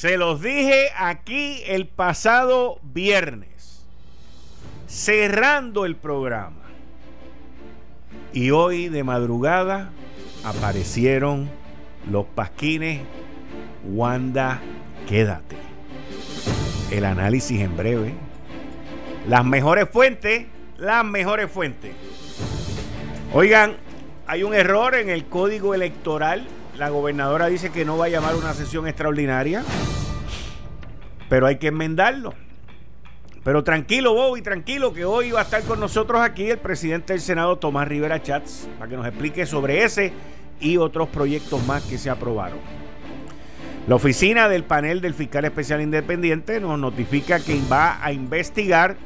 Se los dije aquí el pasado viernes. Cerrando el programa. Y hoy de madrugada aparecieron los pasquines. Wanda, quédate. El análisis en breve. Las mejores fuentes. Las mejores fuentes. Oigan, hay un error en el código electoral la gobernadora dice que no va a llamar una sesión extraordinaria, pero hay que enmendarlo. Pero tranquilo, Bobby, tranquilo, que hoy va a estar con nosotros aquí el presidente del Senado, Tomás Rivera Chats, para que nos explique sobre ese y otros proyectos más que se aprobaron. La oficina del panel del fiscal especial independiente nos notifica que va a investigar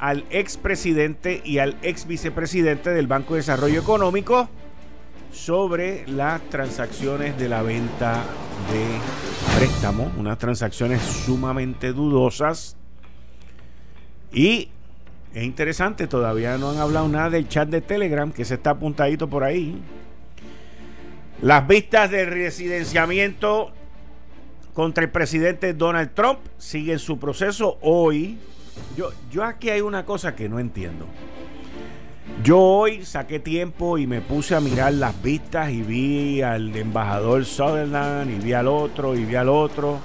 al expresidente y al ex vicepresidente del Banco de Desarrollo Económico sobre las transacciones de la venta de préstamos, unas transacciones sumamente dudosas. Y es interesante, todavía no han hablado nada del chat de Telegram, que se está apuntadito por ahí. Las vistas de residenciamiento contra el presidente Donald Trump siguen su proceso hoy. Yo, yo aquí hay una cosa que no entiendo. Yo hoy saqué tiempo y me puse a mirar las vistas y vi al embajador Sutherland y vi al otro y vi al otro.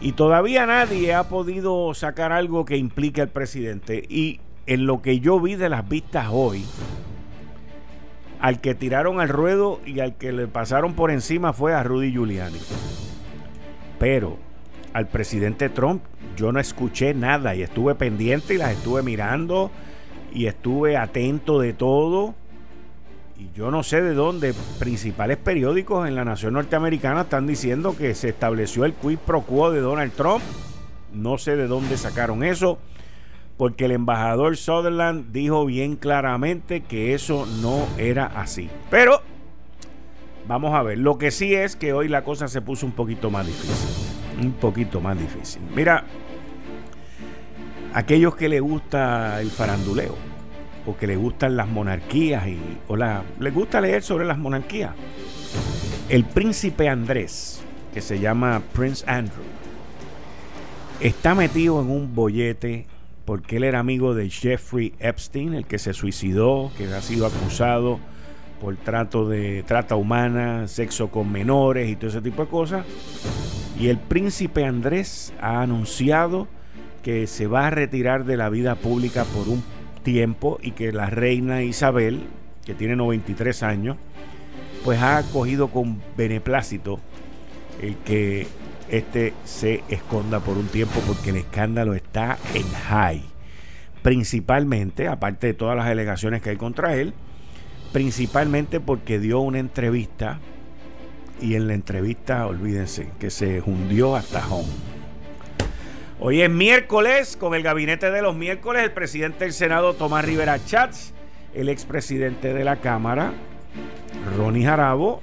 Y todavía nadie ha podido sacar algo que implique al presidente. Y en lo que yo vi de las vistas hoy, al que tiraron al ruedo y al que le pasaron por encima fue a Rudy Giuliani. Pero al presidente Trump yo no escuché nada y estuve pendiente y las estuve mirando y estuve atento de todo. Y yo no sé de dónde principales periódicos en la nación norteamericana están diciendo que se estableció el quid pro quo de Donald Trump. No sé de dónde sacaron eso, porque el embajador Sutherland dijo bien claramente que eso no era así. Pero vamos a ver, lo que sí es que hoy la cosa se puso un poquito más difícil. Un poquito más difícil. Mira, aquellos que les gusta el faranduleo o que les gustan las monarquías y o la, les gusta leer sobre las monarquías. El príncipe Andrés, que se llama Prince Andrew, está metido en un bollete porque él era amigo de Jeffrey Epstein, el que se suicidó, que ha sido acusado por trato de trata humana, sexo con menores y todo ese tipo de cosas. Y el príncipe Andrés ha anunciado que se va a retirar de la vida pública por un tiempo y que la reina Isabel, que tiene 93 años, pues ha acogido con beneplácito el que este se esconda por un tiempo porque el escándalo está en high. Principalmente, aparte de todas las alegaciones que hay contra él, principalmente porque dio una entrevista y en la entrevista, olvídense, que se hundió hasta home Hoy es miércoles, con el gabinete de los miércoles, el presidente del Senado, Tomás Rivera Chats, el expresidente de la Cámara, Ronnie Jarabo,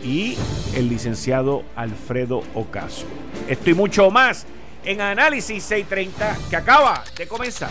y el licenciado Alfredo Ocaso. Esto y mucho más en Análisis 630 que acaba de comenzar.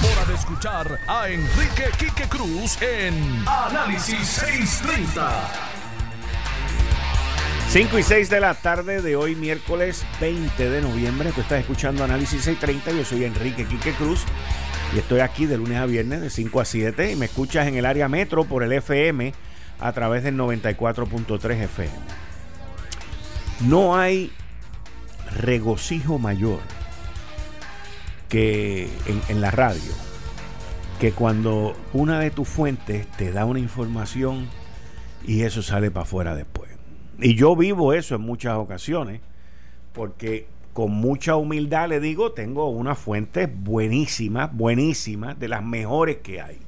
hora de escuchar a Enrique Quique Cruz en Análisis 630. 5 y 6 de la tarde de hoy, miércoles 20 de noviembre. Tú estás escuchando Análisis 630. Yo soy Enrique Quique Cruz. Y estoy aquí de lunes a viernes de 5 a 7 y me escuchas en el área metro por el FM a través del 94.3 FM. No hay regocijo mayor que en, la radio, que cuando una de tus fuentes te da una información y eso sale para afuera después. Y yo vivo eso en muchas ocasiones, porque con mucha humildad le digo, tengo una fuente buenísima, buenísima, de las mejores que hay.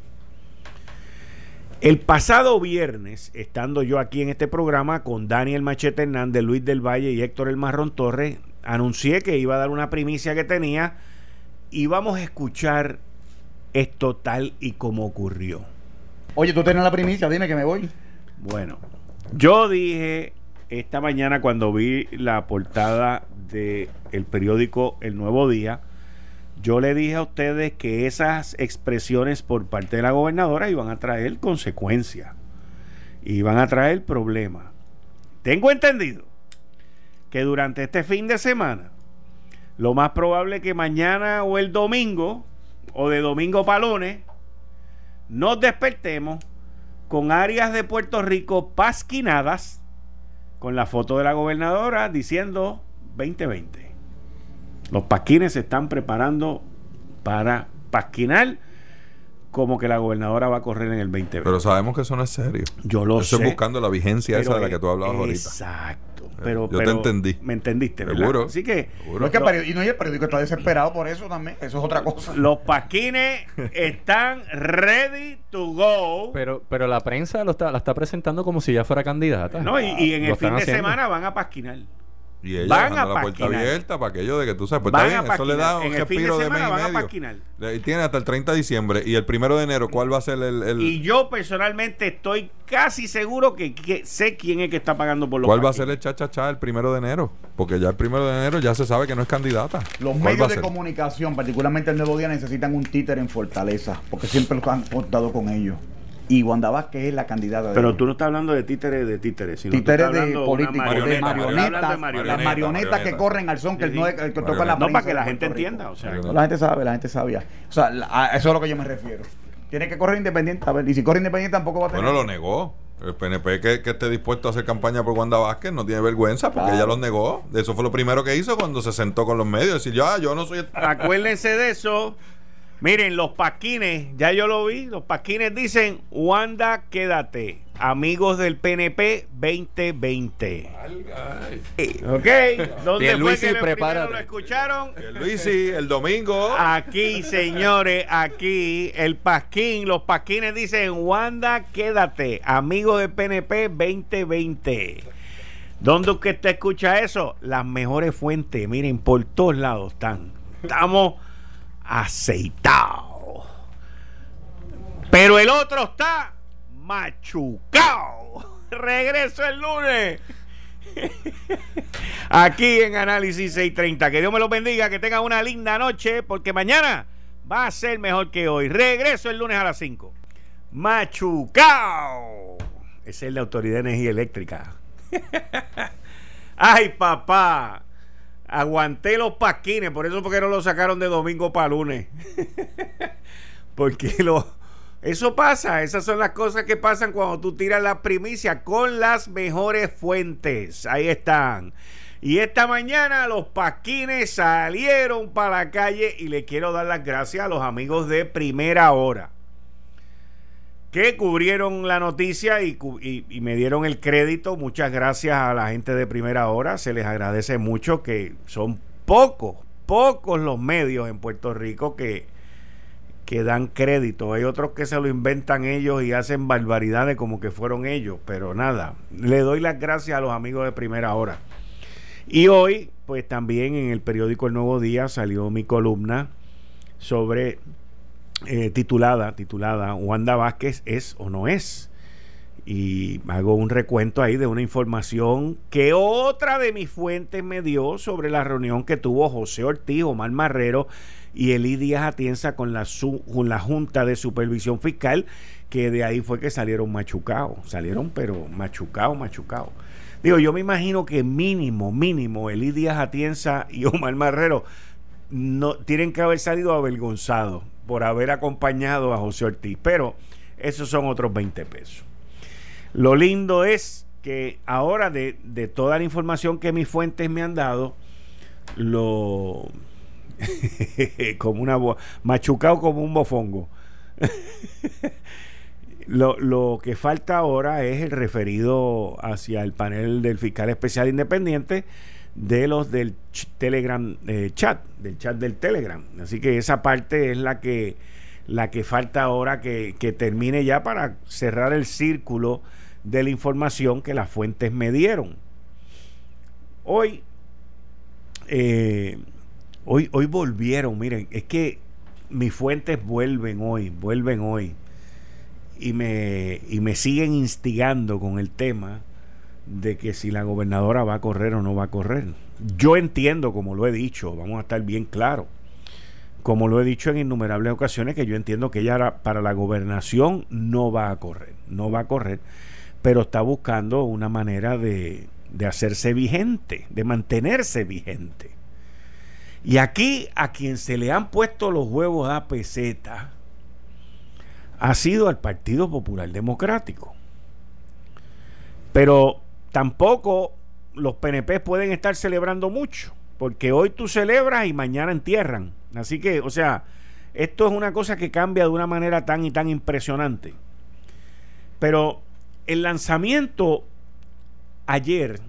El pasado viernes, estando yo aquí en este programa con Daniel Machete Hernández, Luis del Valle y Héctor El Marrón Torres, anuncié que iba a dar una primicia que tenía y vamos a escuchar esto tal y como ocurrió. Oye, tú tienes la primicia, dime que me voy. Bueno, yo dije esta mañana cuando vi la portada del el periódico El Nuevo Día, yo le dije a ustedes que esas expresiones por parte de la gobernadora iban a traer consecuencias, iban a traer problemas. Tengo entendido que durante este fin de semana, lo más probable es que mañana o el domingo, o de domingo palones, nos despertemos con áreas de Puerto Rico pasquinadas, con la foto de la gobernadora diciendo 2020. Los pasquines se están preparando para pasquinar como que la gobernadora va a correr en el 2020. Pero sabemos que eso no es serio. Yo lo Estoy buscando la vigencia esa de la que tú hablabas ahorita. Exacto. Eh, Pero, Yo te entendí. Me entendiste, ¿verdad? Seguro. Así que No es que el periódico- y no, el periódico está desesperado por eso también. Eso es otra cosa. los pasquines están ready to go. Pero, pero la prensa lo está, la está presentando como si ya fuera candidata. no, y, y en Lo el fin de haciendo. semana van a pasquinar. Y ella Van dejando a la puerta abierta para aquello de que tú sabes, pues Van está a bien, eso le da un En el fin de respiro de, semana mes y van a medio. Y tiene hasta el 30 de diciembre y el primero de enero, ¿cuál va a ser el, el- Y yo personalmente estoy casi seguro que, que sé quién es que está pagando por los cuál va a ser el cha-cha-cha el primero de enero? Porque ya el primero de enero ya se sabe que no es candidata. Los ¿Cuál va a medios de comunicación, particularmente el Nuevo Día, necesitan un títere en Fortaleza, porque siempre lo han contado con ellos. Y Wanda Vázquez es la candidata de Pero tú no estás hablando de títeres de títeres, sino títeres de políticos, de marioneta. marionetas, Estoy hablando de las marionetas. marionetas que marioneta. corren al son que, Sí, no, que toca la Marioneta. No, para que de la gente entienda. O sea, Marioneta. La gente sabe, la gente sabía. O sea, la- a eso es a lo que yo me refiero. Tiene que correr independiente. A ver, y si corre independiente tampoco va a tener. Bueno, lo negó. El PNP que, que esté dispuesto a hacer campaña por Wanda Vázquez no tiene vergüenza porque Claro. ella los negó. Eso fue lo primero que hizo cuando se sentó con los medios. Decir, ya, yo no soy el... Acuérdense de eso. Miren, los pasquines, ya yo lo vi. Los pasquines dicen: Wanda, quédate. Amigos del PNP 2020. Ok, ¿dónde fue Pierluisi, que prepárate. lo escucharon? el Luisi, el domingo. Aquí, señores, aquí el pasquín, los pasquines dicen, Wanda, quédate, amigo del PNP 2020. ¿Dónde usted te escucha eso? Las mejores fuentes, miren, por todos lados están. Estamos aceitados. Pero el otro está machucado. Regreso el lunes. Aquí en Análisis 630. Que Dios me los bendiga, que tengan una linda noche, porque mañana va a ser mejor que hoy. Regreso el lunes a las 5. Machucao. Ese es de Autoridad de Energía Eléctrica. Ay, papá. Aguanté los pasquines, por eso porque no lo sacaron de domingo para lunes. porque lo, eso pasa, esas son las cosas que pasan cuando tú tiras la primicia con las mejores fuentes. Ahí están. Y esta mañana los pasquines salieron para la calle y le quiero dar las gracias a los amigos de primera hora que cubrieron la noticia y, y me dieron el crédito. Muchas gracias a la gente de primera hora. Se les agradece mucho que son pocos, pocos los medios en Puerto Rico que, que dan crédito. Hay otros que se lo inventan ellos y hacen barbaridades como que fueron ellos. Pero nada, le doy las gracias a los amigos de primera hora. Y hoy, pues también en el periódico El Nuevo Día salió mi columna sobre eh, titulada, titulada Wanda Vázquez es o no es. Y hago un recuento ahí de una información que otra de mis fuentes me dio sobre la reunión que tuvo José Ortiz, Omar Marrero y Elí Díaz Atienza con la, con la Junta de Supervisión Fiscal, que de ahí fue que salieron machucados. Salieron, pero machucados, machucados. Digo, yo me imagino que mínimo, mínimo, Elí Díaz Atienza y Omar Marrero no tienen que haber salido avergonzados por haber acompañado a José Ortiz, pero esos son otros 20 pesos. Lo lindo es que ahora de, de toda la información que mis fuentes me han dado, lo como una machucado como un mofongo. lo, lo que falta ahora es el referido hacia el panel del fiscal especial independiente de los del Telegram eh, chat, del chat del Telegram. Así que esa parte es la que la que falta ahora que, que termine ya para cerrar el círculo de la información que las fuentes me dieron. Hoy, eh, hoy, hoy volvieron, miren, es que mis fuentes vuelven hoy, vuelven hoy y me, y me siguen instigando con el tema de que si la gobernadora va a correr o no va a correr. Yo entiendo, como lo he dicho, vamos a estar bien claros, como lo he dicho en innumerables ocasiones, que yo entiendo que ella para la gobernación no va a correr, no va a correr, pero está buscando una manera de, de hacerse vigente, de mantenerse vigente. Y aquí a quien se le han puesto los huevos a peseta ha sido al Partido Popular Democrático. Pero tampoco los PNP pueden estar celebrando mucho, porque hoy tú celebras y mañana entierran. Así que, o sea, esto es una cosa que cambia de una manera tan y tan impresionante. Pero el lanzamiento ayer,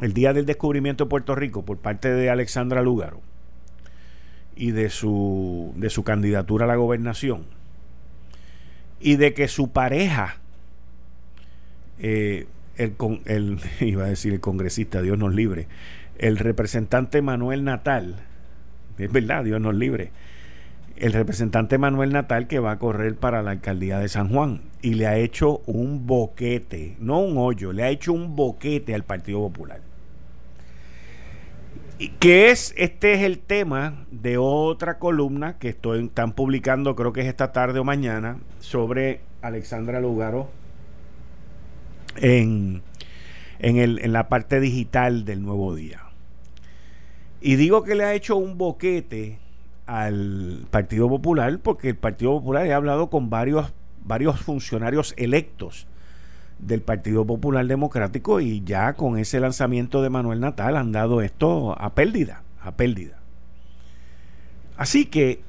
el día del descubrimiento de Puerto Rico, por parte de Alexandra Lúgaro y de su, de su candidatura a la gobernación, y de que su pareja, eh, el, con- el, iba a decir el congresista, Dios nos libre, el representante Manuel Natal, es verdad, Dios nos libre, el representante Manuel Natal que va a correr para la alcaldía de San Juan y le ha hecho un boquete, no un hoyo, le ha hecho un boquete al Partido Popular. Que es, este es el tema de otra columna que estoy, están publicando, creo que es esta tarde o mañana, sobre Alexandra Lugaro en, en, el, en la parte digital del nuevo día. Y digo que le ha hecho un boquete al Partido Popular porque el Partido Popular ha hablado con varios, varios funcionarios electos del Partido Popular Democrático y ya con ese lanzamiento de Manuel Natal han dado esto a pérdida, a pérdida. Así que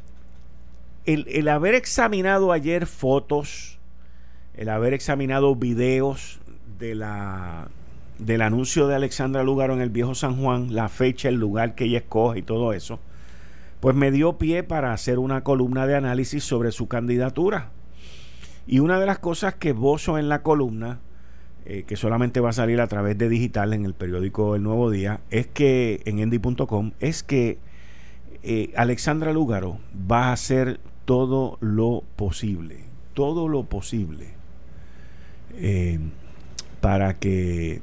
el, el haber examinado ayer fotos, el haber examinado videos de la del anuncio de Alexandra Lugaro en el viejo San Juan, la fecha, el lugar que ella escoge y todo eso, pues me dio pie para hacer una columna de análisis sobre su candidatura. Y una de las cosas que bozo en la columna, eh, que solamente va a salir a través de digital en el periódico El Nuevo Día, es que en endy.com, es que eh, Alexandra Lugaro va a hacer todo lo posible, todo lo posible, eh, para que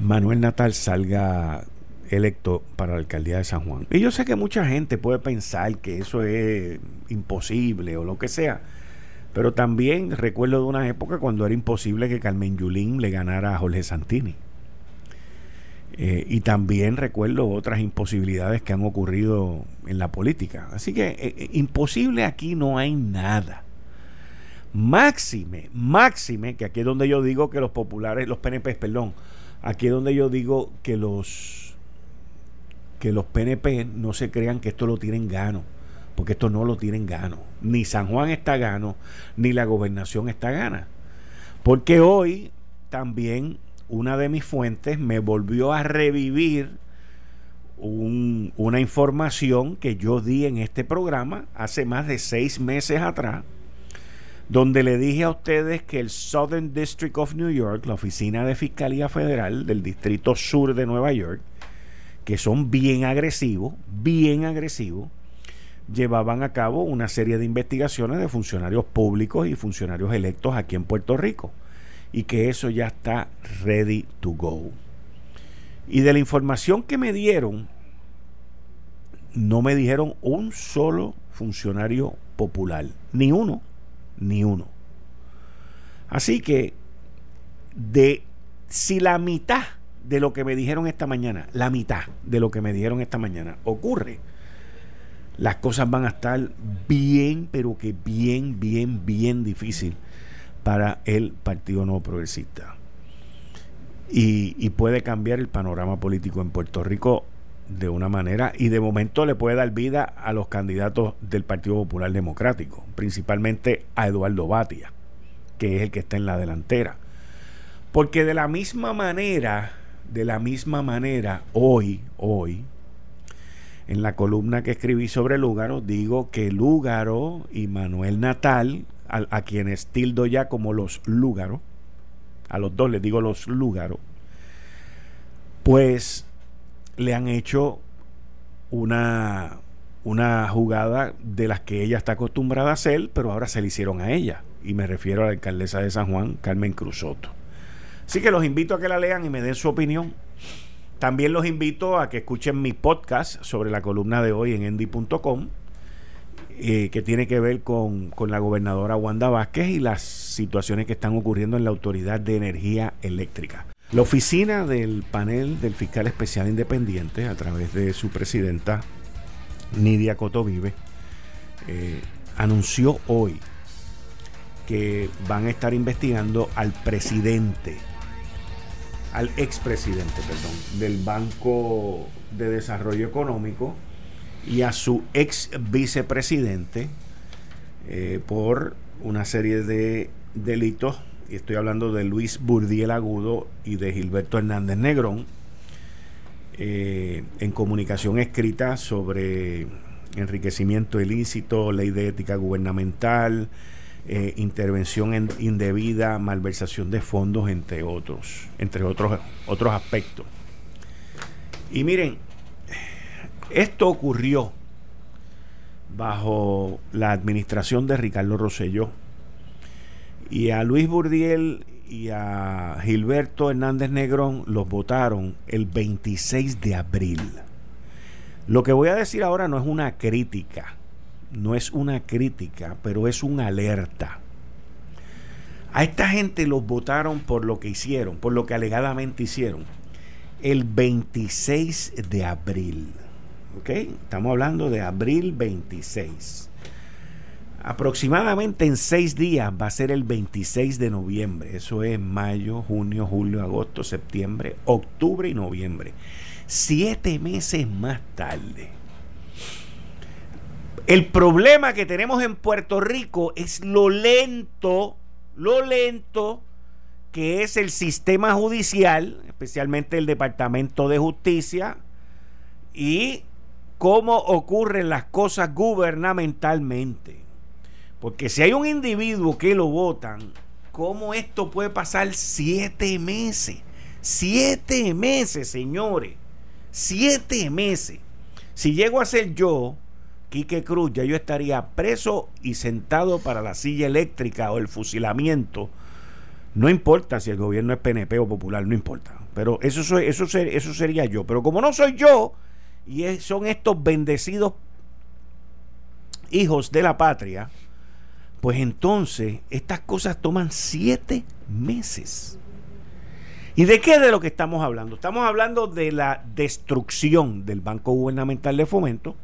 Manuel Natal salga electo para la alcaldía de San Juan. Y yo sé que mucha gente puede pensar que eso es imposible o lo que sea, pero también recuerdo de una época cuando era imposible que Carmen Yulín le ganara a Jorge Santini. Eh, y también recuerdo otras imposibilidades que han ocurrido en la política. Así que eh, eh, imposible aquí no hay nada. Máxime, máxime, que aquí es donde yo digo que los populares, los PNP, perdón, aquí es donde yo digo que los que los PNP no se crean que esto lo tienen gano, porque esto no lo tienen gano. Ni San Juan está gano, ni la gobernación está gana. Porque hoy también una de mis fuentes me volvió a revivir un- una información que yo di en este programa hace más de seis meses atrás, donde le dije a ustedes que el Southern District of New York, la oficina de Fiscalía Federal del Distrito Sur de Nueva York, que son bien agresivos, bien agresivos, llevaban a cabo una serie de investigaciones de funcionarios públicos y funcionarios electos aquí en Puerto Rico y que eso ya está ready to go. Y de la información que me dieron, no me dijeron un solo funcionario popular, ni uno, ni uno. Así que de si la mitad de lo que me dijeron esta mañana, la mitad de lo que me dijeron esta mañana ocurre, las cosas van a estar bien, pero que bien, bien, bien difícil para el Partido No Progresista. Y, y puede cambiar el panorama político en Puerto Rico de una manera y de momento le puede dar vida a los candidatos del Partido Popular Democrático, principalmente a Eduardo Batia, que es el que está en la delantera. Porque de la misma manera, de la misma manera, hoy, hoy, en la columna que escribí sobre Lúgaro, digo que Lúgaro y Manuel Natal, a, a quienes tildo ya como los Lúgaro, a los dos les digo los Lúgaro, pues le han hecho una, una jugada de las que ella está acostumbrada a hacer, pero ahora se le hicieron a ella. Y me refiero a la alcaldesa de San Juan, Carmen Cruzoto. Así que los invito a que la lean y me den su opinión. También los invito a que escuchen mi podcast sobre la columna de hoy en endy.com, eh, que tiene que ver con, con la gobernadora Wanda Vázquez y las situaciones que están ocurriendo en la Autoridad de Energía Eléctrica. La oficina del panel del fiscal especial independiente, a través de su presidenta Nidia Cotovive, eh, anunció hoy que van a estar investigando al presidente, al expresidente, perdón, del Banco de Desarrollo Económico y a su ex vicepresidente eh, por una serie de delitos estoy hablando de Luis Burdiel Agudo y de Gilberto Hernández Negrón, eh, en comunicación escrita sobre enriquecimiento ilícito, ley de ética gubernamental, eh, intervención en- indebida, malversación de fondos, entre otros, entre otros, otros aspectos. Y miren, esto ocurrió bajo la administración de Ricardo Rosselló y a Luis Burdiel y a Gilberto Hernández Negrón los votaron el 26 de abril. Lo que voy a decir ahora no es una crítica, no es una crítica, pero es una alerta. A esta gente los votaron por lo que hicieron, por lo que alegadamente hicieron, el 26 de abril. ¿Ok? Estamos hablando de abril 26. Aproximadamente en seis días va a ser el 26 de noviembre. Eso es mayo, junio, julio, agosto, septiembre, octubre y noviembre. Siete meses más tarde. El problema que tenemos en Puerto Rico es lo lento, lo lento que es el sistema judicial, especialmente el Departamento de Justicia, y cómo ocurren las cosas gubernamentalmente. Porque si hay un individuo que lo votan, ¿cómo esto puede pasar siete meses? Siete meses, señores. Siete meses. Si llego a ser yo, Quique Cruz, ya yo estaría preso y sentado para la silla eléctrica o el fusilamiento. No importa si el gobierno es PNP o popular, no importa. Pero eso, eso, eso sería yo. Pero como no soy yo, y son estos bendecidos hijos de la patria, pues entonces estas cosas toman siete meses. ¿Y de qué de lo que estamos hablando? Estamos hablando de la destrucción del Banco Gubernamental de Fomento,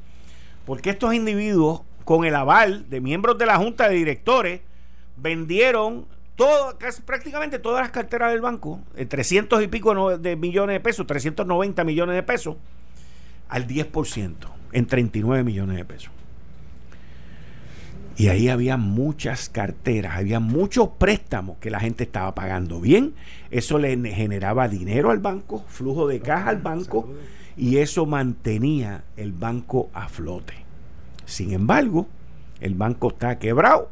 porque estos individuos, con el aval de miembros de la Junta de Directores, vendieron prácticamente todas las carteras del banco, eh, 300 y pico de millones de pesos, 390 millones de pesos, al 10%, en 39 millones de pesos. Y ahí había muchas carteras, había muchos préstamos que la gente estaba pagando bien. Eso le generaba dinero al banco, flujo de caja al banco, y eso mantenía el banco a flote. Sin embargo, el banco está quebrado,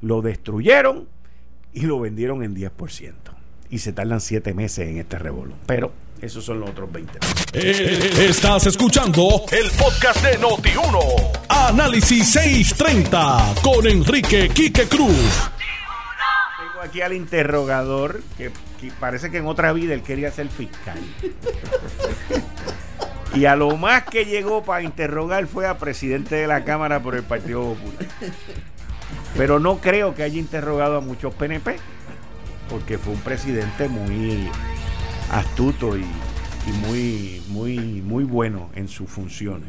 lo destruyeron y lo vendieron en 10%. Y se tardan 7 meses en este revolú. Pero esos son los otros 20 meses. Eh, Estás escuchando el podcast de Noti1. Análisis 630 con Enrique Quique Cruz. Tengo aquí al interrogador que, que parece que en otra vida él quería ser fiscal. y a lo más que llegó para interrogar fue a presidente de la Cámara por el Partido Popular. Pero no creo que haya interrogado a muchos PNP, porque fue un presidente muy astuto y, y muy, muy, muy bueno en sus funciones.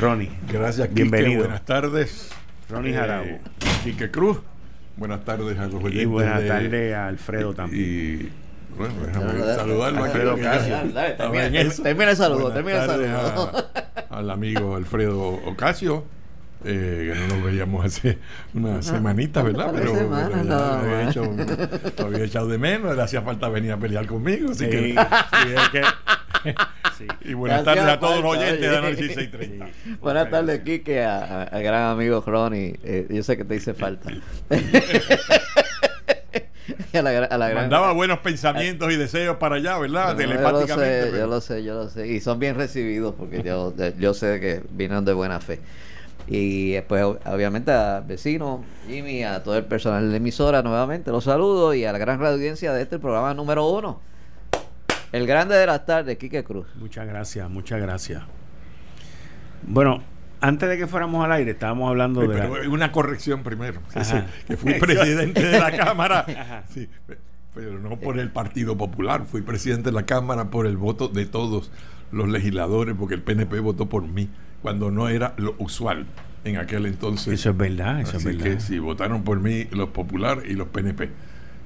Ronnie, Gracias, Quique. Bienvenido. Buenas tardes. Ronnie Eh, Jarabo. Quique Cruz. Buenas tardes a los oyentes. Y buenas de- tardes a Alfredo también. Y Bueno, déjame saludarlo aquí. Alfredo Ocasio. termina- el saludo, termina el saludo. a- al amigo Alfredo Ocasio. Eh, que no nos veíamos hace una semanita, ¿verdad? Pero, semanas, pero ya nada lo, había más. hecho, lo había echado de menos, le hacía falta venir a pelear conmigo. Así Sí, que, sí, que- sí. y buenas tardes a todos los oyentes de. Análisis 630. Buenas tardes, Kike, a- a- al gran amigo Ronnie. Eh, yo sé que te hice falta. A la, gra- a la gran- Mandaba buenos pensamientos y deseos para allá, ¿verdad? No, yo lo Telepáticamente. sé, yo lo sé, yo lo sé. Y son bien recibidos porque yo, yo sé que vienen de buena fe. Y después, obviamente, a vecinos, Jimmy, a todo el personal de la emisora, nuevamente los saludo y a la gran audiencia de este programa número uno. El grande de las tardes, Quique Cruz. Muchas gracias, muchas gracias. Bueno, antes de que fuéramos al aire, estábamos hablando Sí, de. la- pero una corrección primero. que Ajá. sí, Que fui presidente de la Cámara. Sí, pe- pero no por el Partido Popular. Fui presidente de la Cámara por el voto de todos los legisladores, porque el PNP votó por mí, cuando no era lo usual en aquel entonces. Eso es verdad, eso Así es verdad. que sí, votaron por mí los populares y los PNP.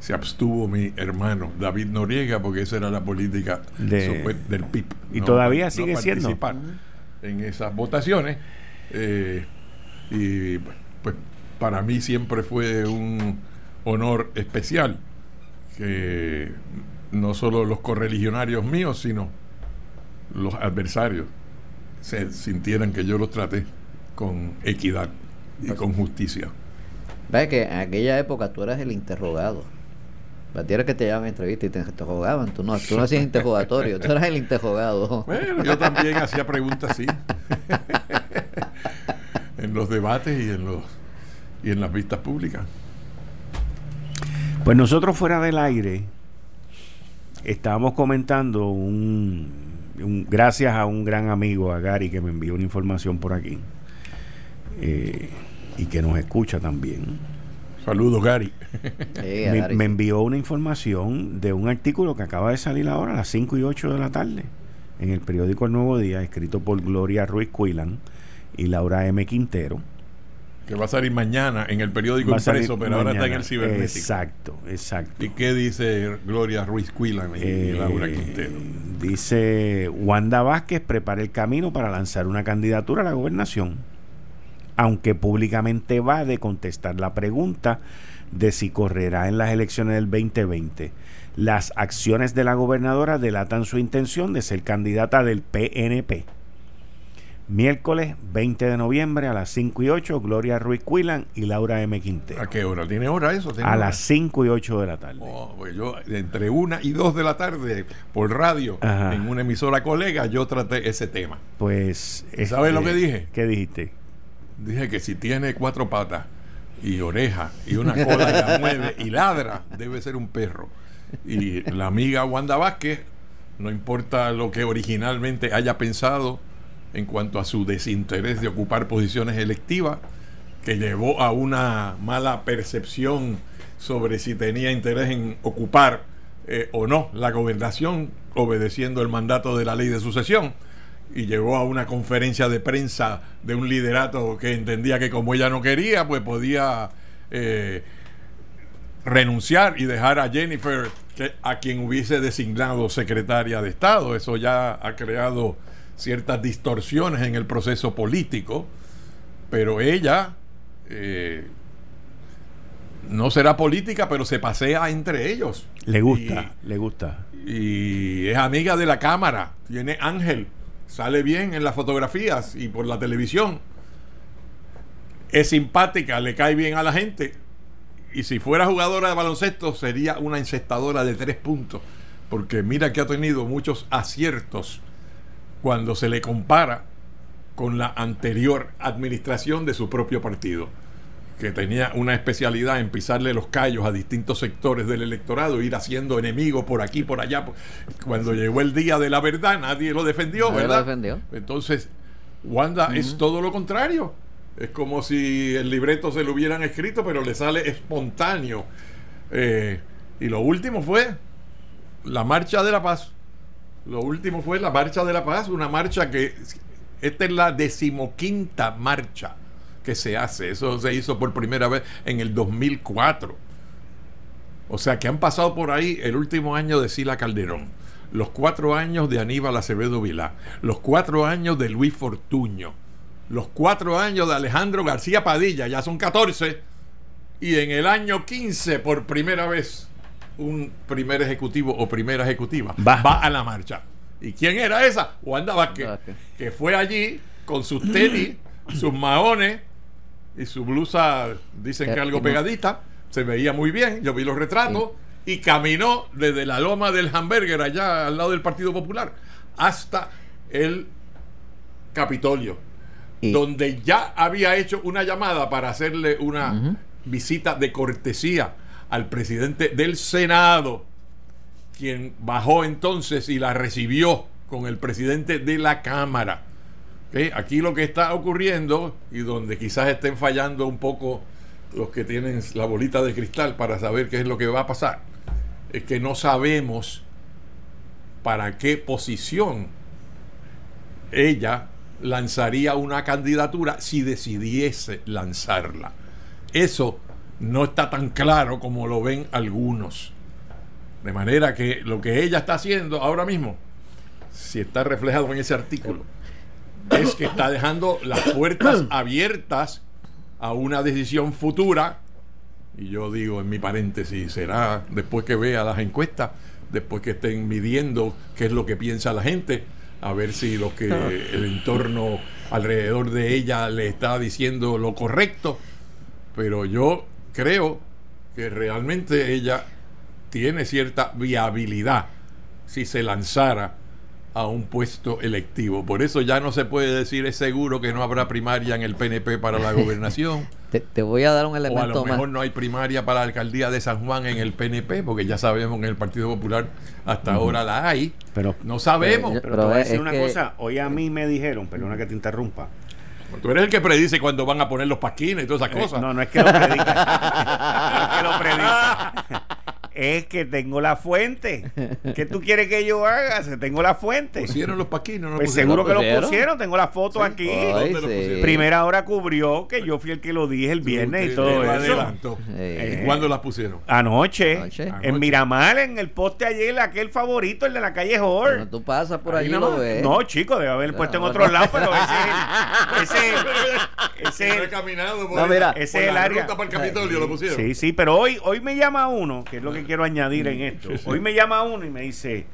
Se abstuvo mi hermano David Noriega, porque esa era la política De- del PIB. Y todavía sigue siendo. participar en esas votaciones. Eh, y pues para mí siempre fue un honor especial que no solo los correligionarios míos, sino los adversarios se sintieran que yo los traté con equidad y con justicia. Ves que en aquella época tú eras el interrogado. Era que te llamaban entrevista y te interrogaban. Tú no, tú no hacías interrogatorio, tú eras el interrogado. Bueno, yo también hacía preguntas así. en los debates y en los y en las vistas públicas. Pues nosotros fuera del aire estábamos comentando un, un- gracias a un gran amigo, a Gary, que me envió una información por aquí eh, y que nos escucha también. Saludos, Gary. Sí, Me, Gary. me envió una información de un artículo que acaba de salir ahora a las 5 y 8 de la tarde en el periódico El Nuevo Día, escrito por Gloria Ruiz Cuilan y Laura M. Quintero. Que va a salir mañana en el periódico impreso, pero ahora está en el cibernético. Exacto, exacto. ¿Y qué dice Gloria Ruiz Quillan y Eh, Laura Quintero? Dice Wanda Vázquez prepara el camino para lanzar una candidatura a la gobernación, aunque públicamente va de contestar la pregunta de si correrá en las elecciones del 2020. Las acciones de la gobernadora delatan su intención de ser candidata del PNP. Miércoles 20 de noviembre a las 5 y 8, Gloria Ruiz Quillan y Laura M. Quintero. ¿A qué hora? ¿Tiene hora eso? ¿Tiene A hora? las 5 y 8 de la tarde. Oh, pues yo, entre una y dos de la tarde, por radio, Ajá. en una emisora colega, yo traté ese tema. Pues. ¿Sabes lo este, que dije? ¿Qué dijiste? Dije que si tiene cuatro patas y oreja y una cola que la mueve y ladra, debe ser un perro. Y la amiga Wanda Vázquez, no importa lo que originalmente haya pensado en cuanto a su desinterés de ocupar posiciones electivas, que llevó a una mala percepción sobre si tenía interés en ocupar eh, o no la gobernación, obedeciendo el mandato de la ley de sucesión y llegó a una conferencia de prensa de un liderato que entendía que como ella no quería, pues podía eh, renunciar y dejar a Jennifer, que, a quien hubiese designado secretaria de Estado. Eso ya ha creado ciertas distorsiones en el proceso político, pero ella eh, no será política, pero se pasea entre ellos. Le gusta, le gusta. y es amiga de la cámara, tiene ángel, sale bien en las fotografías y por la televisión. Es simpática, le cae bien a la gente. Y si fuera jugadora de baloncesto, sería una encestadora de tres puntos. Porque mira que ha tenido muchos aciertos cuando se le compara con la anterior administración de su propio partido que tenía una especialidad en pisarle los callos a distintos sectores del electorado, ir haciendo enemigos por aquí, por allá. Cuando llegó el día de la verdad, nadie lo defendió, Nadie lo defendió. Entonces, Wanda es todo lo contrario. Es como si el libreto se lo hubieran escrito, pero le sale espontáneo. Eh, y lo último fue la Marcha de la Paz. Lo último fue la Marcha de la Paz, una marcha que esta es la decimoquinta marcha que se hace. Eso se hizo por primera vez en el 2004. O sea que han pasado por ahí el último año de Sila Calderón, los cuatro años de Aníbal Acevedo Vilá, los cuatro años de Luis Fortuño, los cuatro años de Alejandro García Padilla, ya son 14, y en el año 15 por primera vez un primer ejecutivo o primera ejecutiva Va. va, a la marcha. ¿Y quién era esa? Wanda Vázquez, Vázquez. que fue allí con sus tenis, sus maones y su blusa, dicen que algo pegadita, se veía muy bien, yo vi los retratos, y caminó desde la loma del hamburger allá al lado del Partido Popular hasta el Capitolio, Y- donde ya había hecho una llamada para hacerle una visita de cortesía al presidente del Senado, quien bajó entonces y la recibió con el presidente de la Cámara. Aquí lo que está ocurriendo y donde quizás estén fallando un poco los que tienen la bolita de cristal para saber qué es lo que va a pasar, es que no sabemos para qué posición ella lanzaría una candidatura si decidiese lanzarla. Eso no está tan claro como lo ven algunos. De manera que lo que ella está haciendo ahora mismo, si está reflejado en ese artículo, es que está dejando las puertas abiertas a una decisión futura. Y yo digo en mi paréntesis, será después que vea las encuestas, después que estén midiendo qué es lo que piensa la gente, a ver si lo que el entorno alrededor de ella le está diciendo lo correcto. Pero yo creo que realmente ella tiene cierta viabilidad si se lanzara a un puesto electivo. Por eso ya no se puede decir es seguro que no habrá primaria en el PNP para la gobernación. Te, te voy a dar un o a lo elemento más. mejor no hay primaria para la alcaldía de San Juan en el PNP, porque ya sabemos que en el Partido Popular hasta ahora la hay. Pero, No sabemos. Pero- pero te voy a decir es una que- cosa. Hoy a mí me dijeron, perdona que te interrumpa. Tú eres el que predice cuando van a poner los pasquines y todas esas Eh, cosas. No, no es que lo predica. no es que lo predica. Es que tengo la fuente. ¿Qué tú quieres que yo haga? Tengo la fuente. ¿Pusieron los no Pues pusieron? seguro que lo pusieron? Tengo la foto aquí. Primera hora cubrió que yo fui el que lo dije el viernes y todo eso. Eh, ¿Y cuándo las pusieron? Anoche, Anoche. en Miramar, en el poste ayer, aquel favorito, el de la calle Hall. Cuando tú pasas por Ahí allí nada lo ves. No, chico, debe haber No, puesto en no, otro no. lado, pero ese, ese, ese, No he caminado por, No, mira, ese es el área. ruta para el Capitolio, lo pusieron. Sí, sí, pero hoy, hoy me llama uno, que es lo que quiero añadir en esto. Hoy me llama uno y me dice,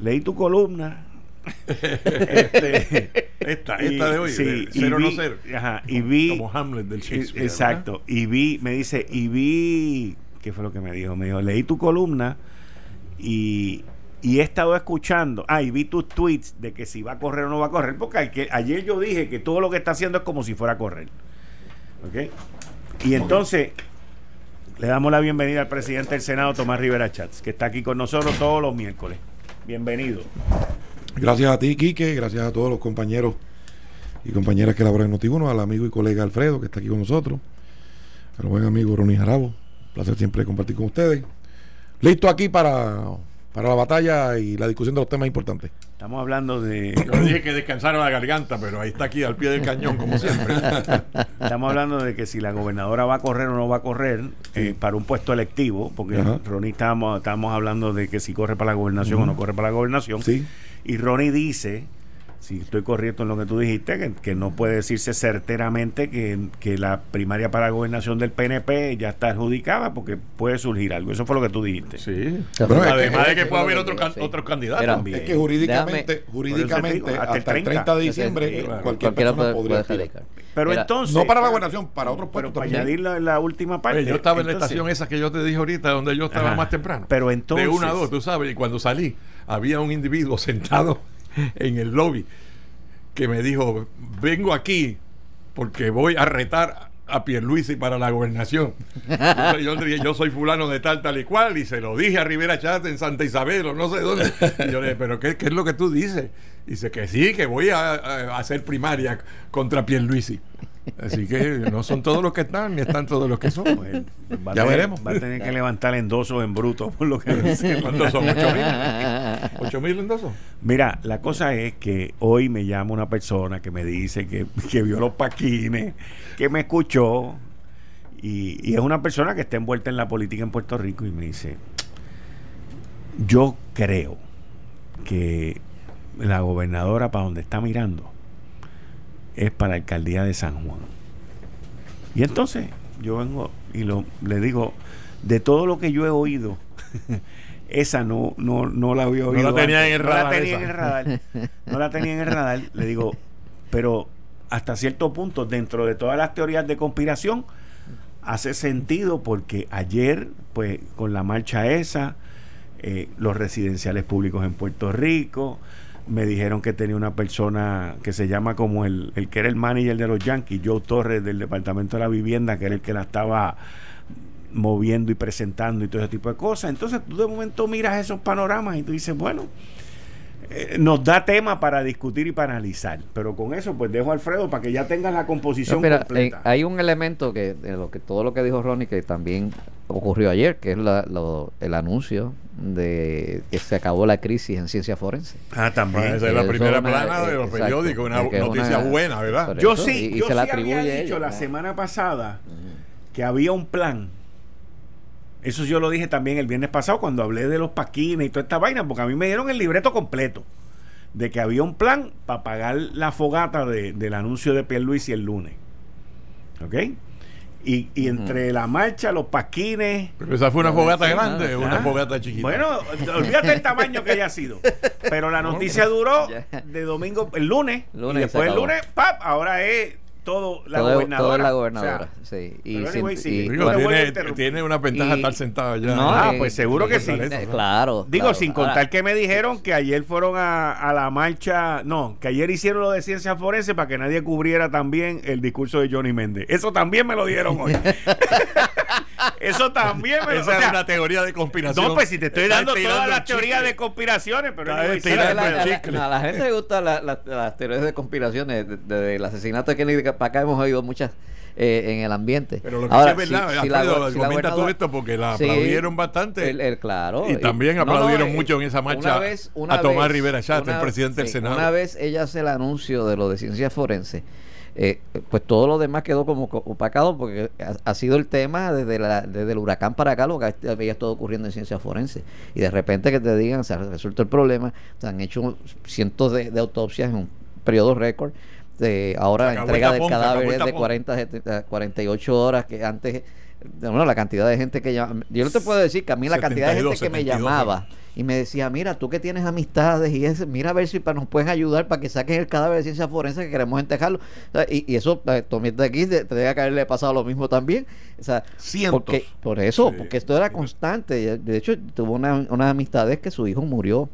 leí tu columna. Este, Esta, y- esta de hoy, sí, de y cero no ser. Ajá, y vi, Como Hamlet del y- Shakespeare. exacto, y vi, me dice, y vi, ¿qué fue lo que me dijo? Me dijo, leí tu columna y, y he estado escuchando, ah, y vi tus tweets de que si va a correr o no va a correr, porque hay que- ayer yo dije que todo lo que está haciendo es como si fuera a correr. ¿Ok? Y entonces le damos la bienvenida al presidente del Senado, Tomás Rivera Chats, que está aquí con nosotros todos los miércoles. Bienvenido. Gracias a ti, Quique, gracias a todos los compañeros y compañeras que laboran en Noti1, al amigo y colega Alfredo, que está aquí con nosotros, al buen amigo Ronnie Jarabo, placer siempre compartir con ustedes. Listo aquí para, para la batalla y la discusión de los temas importantes. Estamos hablando de Yo dije que descansara la garganta, pero ahí está aquí al pie del cañón, como siempre. estamos hablando de que si la gobernadora va a correr o no va a correr eh, para un puesto electivo, porque Ajá. Ronnie estábamos, estábamos hablando de que si corre para la gobernación o no corre para la gobernación. Sí. Y Ronnie dice, si estoy correcto en lo que tú dijiste, que, que no puede decirse certeramente que, que la primaria para la gobernación del PNP ya está adjudicada porque puede surgir algo. Eso fue lo que tú dijiste. Sí. Bueno, que- Además de que puede haber otro sí. otros candidatos. También. Es que jurídicamente, Déjame- jurídicamente digo, hasta hasta, el el 30 de 30 diciembre, cualquier Cualquiera persona puede, podría puede. Pero Mira, entonces... No para la gobernación, para otros Pero puestos para también. añadir la, la última parte. Oye, yo estaba en la estación esa que yo te dije ahorita, donde yo estaba Ajá. más temprano. Pero entonces- De una a dos, tú sabes, y cuando salí, había un individuo sentado en el lobby que me dijo: Vengo aquí porque voy a retar a Pierluisi para la gobernación. Yo dije, yo soy fulano de tal, tal y cual, y se lo dije a Rivera Chat en Santa Isabel o no sé dónde. Y yo le dije, ¿pero qué, qué es lo que tú dices? Y dice que sí, que voy a, a hacer primaria contra Pierluisi. Así que no son todos los que están, ni están todos los que son. Pues, Ya tener- veremos. Va a tener que levantar endosos en bruto, por lo que dice. ¿Cuántos son? ¿Ocho mil? ¿Ocho mil endosos? Mira, la cosa es que hoy me llama una persona que me dice que, que vio los paquines, que me escuchó Y, y es una persona que está envuelta en la política en Puerto Rico y me dice, yo creo que la gobernadora para donde está mirando es para la alcaldía de San Juan. Y entonces yo vengo y lo, le digo, de todo lo que yo he oído, esa no, no, no la había oído. la tenía antes. en el No la radar tenía en el radar. No la tenía en el radar. Le digo, pero hasta cierto punto, dentro de todas las teorías de conspiración, hace sentido porque ayer, pues, con la marcha esa, eh, los residenciales públicos en Puerto Rico, me dijeron que tenía una persona que se llama como el, el que era el manager de los Yankees, Joe Torres del Departamento de la Vivienda, que era el que la estaba moviendo y presentando y todo ese tipo de cosas. Entonces tú de momento miras esos panoramas y tú dices, bueno, eh, nos da tema para discutir y para analizar. Pero con eso pues dejo a Alfredo para que ya tengas la composición No, mira, completa. eh, hay un elemento que de lo que todo lo que dijo Ronnie que también ocurrió ayer, que es la- lo- el anuncio de que se acabó la crisis en ciencia forense. ah, también. Esa es la primera una- plana de eh, los exacto, periódicos, una noticia una- buena, ¿verdad? Yo eso, sí, y- y yo se sí había atribuye dicho ellos, la semana pasada que había un plan. Eso yo lo dije también el viernes pasado cuando hablé de los paquines y toda esta vaina, porque a mí me dieron el libreto completo de que había un plan para pagar la fogata de- del anuncio de Pierluisi el lunes. ¿Ok? Y, y entre la marcha, los paquines... Pero esa fue una fogata grande, Ah, una Ah, fogata chiquita. Bueno, olvídate el tamaño que haya sido. Pero la noticia duró de domingo, el lunes, Lunes y después el lunes, ¡pap! Ahora es todo la todo, gobernadora. todo es la O gobernadora. sea, sí. Y, anyway, sí. y- Digo, tiene, tiene una ventaja Y- estar sentado allá. No, Ah, eh, pues seguro que sí. eh, Claro. Digo, claro. sin Ahora, contar que me dijeron que ayer fueron a, a la marcha, no, que ayer hicieron lo de ciencia forense para que nadie cubriera también el discurso de Johnny Méndez. Eso también me lo dieron hoy. Eso también me Esa o es una teoría de conspiración. No, pues si te estoy dando todas las teorías de conspiraciones, pero tirando a la, la- chicle. a la gente le gustan la- la- las teorías de conspiraciones. Desde de, el asesinato de Kennedy para acá hemos oído muchas eh, en el ambiente. Pero lo que Ahora, sí es verdad, si- si la Alfredo, si la comenta todo esto porque la Sí, aplaudieron bastante. el- el- claro. Y también aplaudieron eh, mucho en esa marcha una vez- una a Tomás vez- Rivera Chat, el presidente del Senado. Una vez ella hace el anuncio de lo de ciencia forense, eh, pues todo lo demás quedó como co- opacado porque ha, ha sido el tema desde, la, desde el huracán para acá lo que había estado ocurriendo en ciencia forense. Y de repente que te digan, se ha resuelto el problema, se han hecho cientos de, de autopsias en un periodo récord. de ahora acabó entrega el de tapón, se acabó el cadáveres de tapón. 40, 70, 48 horas que antes bueno, la cantidad de gente que llama yo no te puedo decir que a mí la cantidad de 72, gente que me 72, llamaba y me decía, mira, tú que tienes amistades y ese, mira a ver si nos pueden ayudar para que saquen el cadáver de ciencia forense que queremos entejarlo. O sea, y, y eso, eh, Tommy de aquí, te, te debe haberle pasado lo mismo también. O sea, Cientos. porque, por eso, Sí. porque esto era constante. De hecho, tuvo una, unas amistades que su hijo murió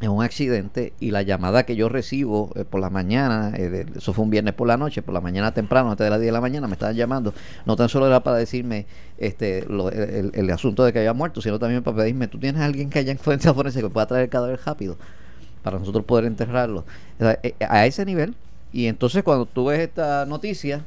en un accidente y la llamada que yo recibo eh, por la mañana, eh, de- eso fue un viernes por la noche, por la mañana temprano, antes de las 10 de la mañana, me estaban llamando, no tan solo era para decirme este lo- el, asunto de que había muerto, sino también para pedirme, tú tienes a alguien que haya en forense que pueda traer el cadáver rápido para nosotros poder enterrarlo. Eh, a ese nivel. Y entonces cuando tú ves esta noticia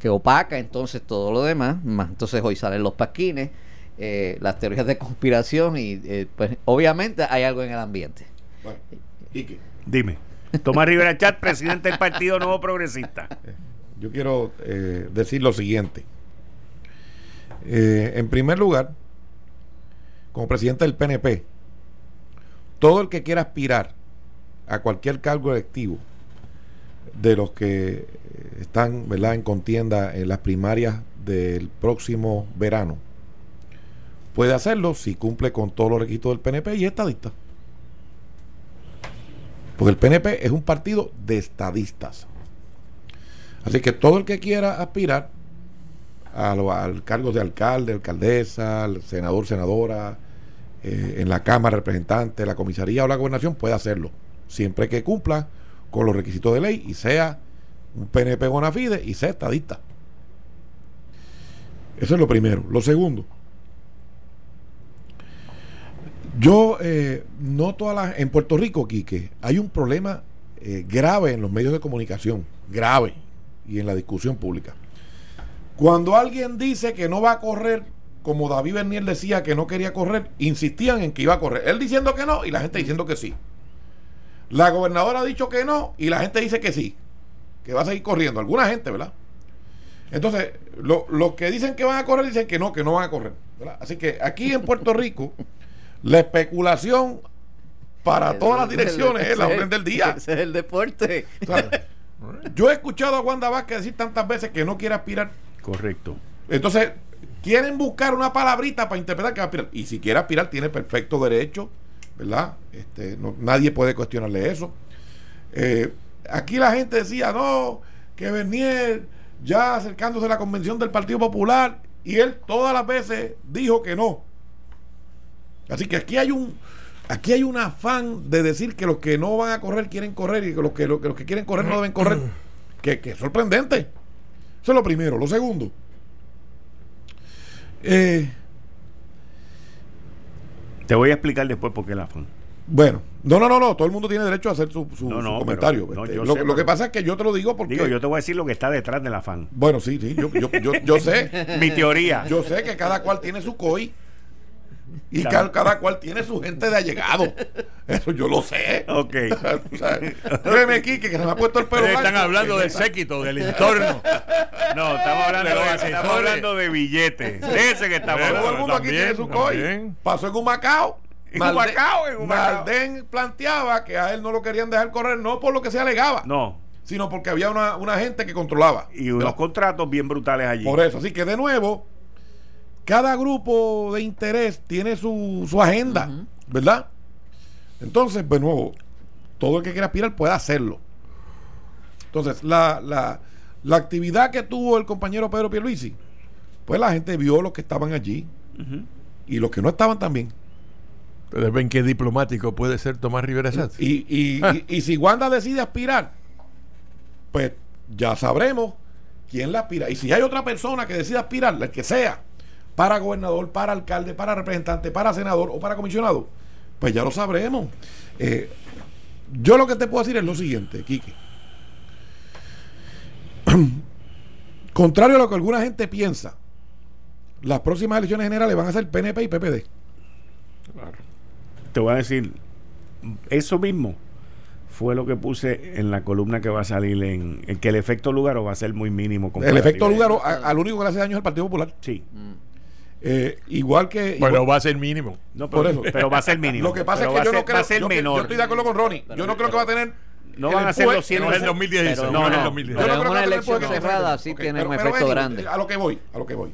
que opaca entonces todo lo demás, más entonces hoy salen los pasquines, eh, las teorías de conspiración y pues obviamente hay algo en el ambiente. Bueno, Dime. Tomás Rivera Chat, presidente del Partido Nuevo Progresista. yo quiero eh, decir lo siguiente. Eh, en primer lugar, como presidente del PNP, todo el que quiera aspirar a cualquier cargo electivo de los que eh, están ¿verdad? en contienda en las primarias del próximo verano, puede hacerlo si cumple con todos los requisitos del PNP y es estadista. Porque el PNP es un partido de estadistas. Así que todo el que quiera aspirar al cargo de alcalde, alcaldesa, al senador, senadora, eh, en la Cámara, representante, la comisaría o la gobernación puede hacerlo, siempre que cumpla con los requisitos de ley y sea un PNP bona fide y sea estadista. Eso es lo primero. Lo segundo, yo eh, no todas las. En Puerto Rico, Quique, hay un problema eh, grave en los medios de comunicación, grave, y en la discusión pública. Cuando alguien dice que no va a correr, como David Bernier decía que no quería correr, insistían en que iba a correr. Él diciendo que no y la gente diciendo que sí. La gobernadora ha dicho que no y la gente dice que sí, que va a seguir corriendo. Alguna gente, ¿verdad? Entonces, lo- los que dicen que van a correr dicen que no, que no van a correr. Así que aquí en Puerto Rico, la especulación para todas las direcciones es la orden del día. Ese es el deporte. O sea, yo he escuchado a Wanda Vázquez decir tantas veces que no quiere aspirar. Correcto. Entonces, quieren buscar una palabrita para interpretar que va a aspirar. Y si quiere aspirar, tiene perfecto derecho, ¿verdad? Este, no- nadie puede cuestionarle eso. Eh, aquí la gente decía, no, que Bernier ya acercándose a la convención del Partido Popular, y él todas las veces dijo que no. Así que aquí hay un aquí hay un afán de decir que los que no van a correr quieren correr y que los que, los, que los que quieren correr no deben correr. Que, que es sorprendente. Eso es lo primero. Lo segundo. Eh, Te voy a explicar después por qué la afán. bueno, no, no, no, no. Todo el mundo tiene derecho a hacer su, su- No, su comentario. pero- no, Este, lo, sé, lo que pasa es que yo te lo digo porque. Digo, yo te voy a decir lo que está detrás del afán. Bueno, sí, sí. Yo, yo, yo, yo sé. Mi teoría. Yo sé que cada cual tiene su COI. Y Claro. cada, cada cual tiene su gente de allegado. Eso yo lo sé. Ok. O sea, créeme, Quique, que se me ha puesto el pelo Ustedes están hablando del séquito, del entorno. No, estamos hablando, De los de, asesores. estamos hablando de billetes. De ese que estamos Todo el mundo aquí tiene su COI. Pasó en un Macao. En Humacao, en Humacao. Planteaba que a él no lo querían dejar correr, no por lo que se alegaba, No. sino porque había una, una gente que controlaba. Y unos contratos bien brutales allí. Por eso, así que de nuevo, cada grupo de interés tiene su, su agenda, ¿verdad? Entonces, de nuevo, todo el que quiera aspirar puede hacerlo. Entonces, la, la, la actividad que tuvo el compañero Pedro Pierluisi, pues la gente vio los que estaban allí y los que no estaban también. Ustedes ven qué diplomático puede ser Tomás Rivera Schatz. Y, y, Ah. y- y si Wanda decide aspirar, pues ya sabremos quién la aspira. Y si hay otra persona que decida aspirar, el que sea, para gobernador, para alcalde, para representante, para senador o para comisionado, pues ya lo sabremos. Eh, yo lo que te puedo decir es lo siguiente, Quique. Contrario a lo que alguna gente piensa, las próximas elecciones generales van a ser PNP y PPD. Te voy a decir, eso mismo fue lo que puse en la columna que va a salir en, en que el efecto Lugaro va a ser muy mínimo. El efecto lugar al único que le hace daño es el Partido Popular. Sí. Eh, igual que. Bueno, igual- va a ser mínimo. No, Por pero, eso. pero va a ser mínimo. lo que pasa Pero es que yo no creo. Va a ser yo, menor. yo estoy de acuerdo con Ronnie. yo no creo que va a tener. No van a ser los 100 No es el 2016, Pero no, no, es el no. 2016. Pero yo en creo una elección cerrada sí Ok, tiene pero- un pero efecto grande. A lo que voy, a lo que voy.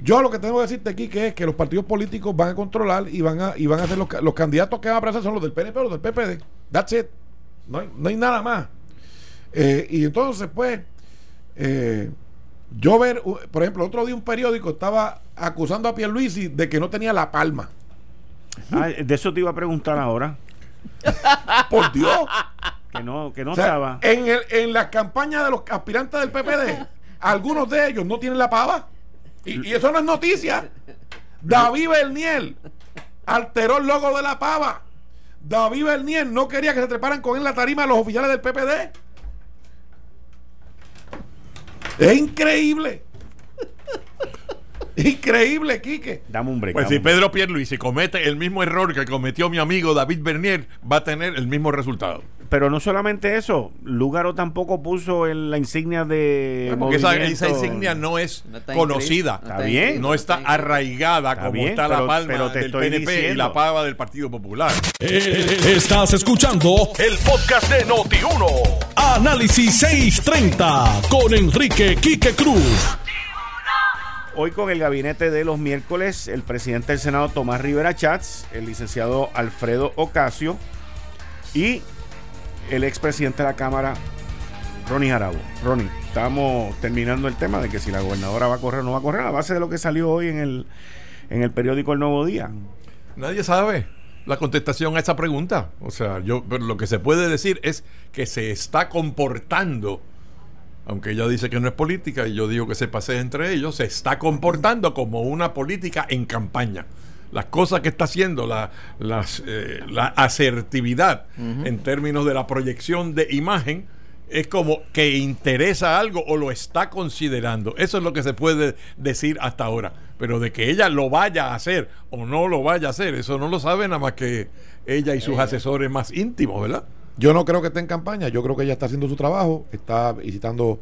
Yo lo que tengo que decirte aquí que es que los partidos políticos van a controlar y van a, y van a ser los, los candidatos que van a aparecer son los del PNP o los del PPD. That's it. No hay, no hay nada más. Eh, y entonces, pues, eh, yo ver, por ejemplo, otro día un periódico estaba acusando a Pierluisi de que no tenía la palma. Ah, de eso te iba a preguntar ahora. Por Dios. Que no, que no O sea, estaba. en, el, en las campañas de los aspirantes del PPD, algunos de ellos no tienen la pava. Y, y eso no es noticia. David Bernier alteró el logo de la pava. David Bernier no quería que se treparan con él la tarima los oficiales del PPD. Es increíble. Increíble, Quique. Dame un break. Pues si. Pedro Pierluisi comete el mismo error que cometió mi amigo David Bernier, va a tener el mismo resultado. Pero no solamente eso, Lugaro tampoco puso en la insignia de. Porque esa, insignia no es No conocida. Está bien. No está arraigada Está como bien, está pero- la palma pero te del PNP y la pava del Partido Popular. Eh, Estás escuchando el podcast de Noti1. Análisis 630 con Enrique Quique Cruz. Hoy con el gabinete de los miércoles, el presidente del Senado Tomás Rivera Chats, el licenciado Alfredo Ocasio y el expresidente de la Cámara, Ronnie Jarabo. Ronnie, estamos terminando el tema de que si la gobernadora va a correr o no va a correr, a base de lo que salió hoy en el, en el periódico El Nuevo Día. Nadie sabe la contestación a esa pregunta. O sea, yo pero lo que se puede decir es que se está comportando, aunque ella dice que no es política y yo digo que se pasea entre ellos, se está comportando como una política en campaña. Las cosas que está haciendo, la, las, eh, la asertividad en términos de la proyección de imagen, es como que interesa algo o lo está considerando. Eso es lo que se puede decir hasta ahora. Pero de que ella lo vaya a hacer o no lo vaya a hacer, eso no lo sabe nada más que ella y sus asesores más íntimos, ¿verdad? Yo no creo que esté en campaña, yo creo que ella está haciendo su trabajo, está visitando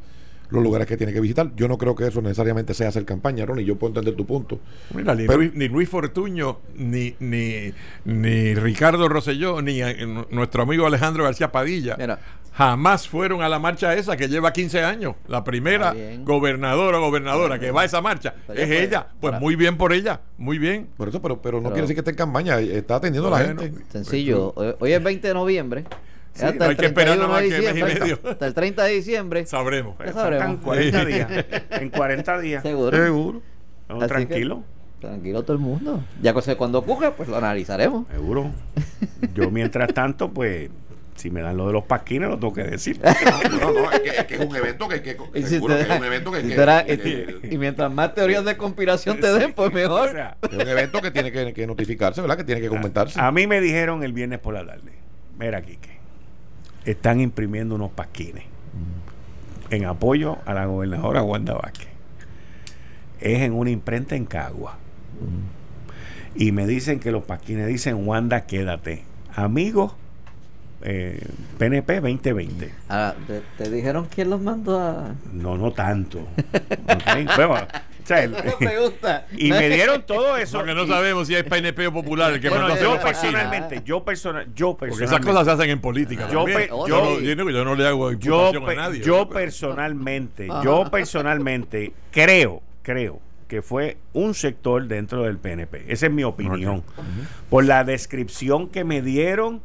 los lugares que tiene que visitar. Yo no creo que eso necesariamente sea hacer campaña, Ronnie. Yo puedo entender tu punto. Mira, ni, Pero- Luis, ni Luis Fortuño, ni, ni, ni Ricardo Rosselló, ni eh, nuestro amigo Alejandro García Padilla Mira. jamás fueron a la marcha esa que lleva 15 años. La primera gobernadora o gobernadora que va a esa marcha es fue. ella. Pues muy bien por ella, muy bien. Por eso, pero, pero no Pero- quiere decir que esté en campaña. Está atendiendo a la gente. Sencillo. Hoy, hoy es 20 de noviembre. Sí, no hay que esperar nada más que mes y medio. Hasta el 30 de diciembre. Sabremos. Sabremos. 40 días. En 40 días. Seguro. Seguro. No, tranquilo. que, tranquilo todo el mundo. Ya que cuando ocurra, pues lo analizaremos. Seguro. Yo, mientras tanto, pues, si me dan lo de los pasquines, lo tengo que decir. No, no, es que, es que es un evento que, que, Y, si seguro te- que es un evento que, si que- da- que- y- mientras más teorías de conspiración te den, pues O mejor. sea, es un evento que tiene que, que notificarse, ¿verdad? Que tiene que comentarse. a mí me dijeron el viernes por la tarde, mira, Quique, están imprimiendo unos pasquines en apoyo a la gobernadora Wanda Vázquez. Es en una imprenta en Cagua. Y me dicen que los pasquines dicen, Wanda, quédate. Amigos, eh, PNP 2020. Ah, ¿te, te dijeron quién los mandó a.? No, no tanto. Ok, bueno, me gusta. y me dieron todo eso. Porque no y- sabemos si es PNP o popular el que bueno, mandó yo pasquines. personalmente, yo personal, yo Porque esas personalmente, cosas se hacen en política. Yo también. pe- yo, yo- no, yo le hago yo, imputación pe- a nadie. yo personalmente, yo personalmente creo, creo que fue un sector dentro del PNP. Esa es mi opinión. Por la descripción que me dieron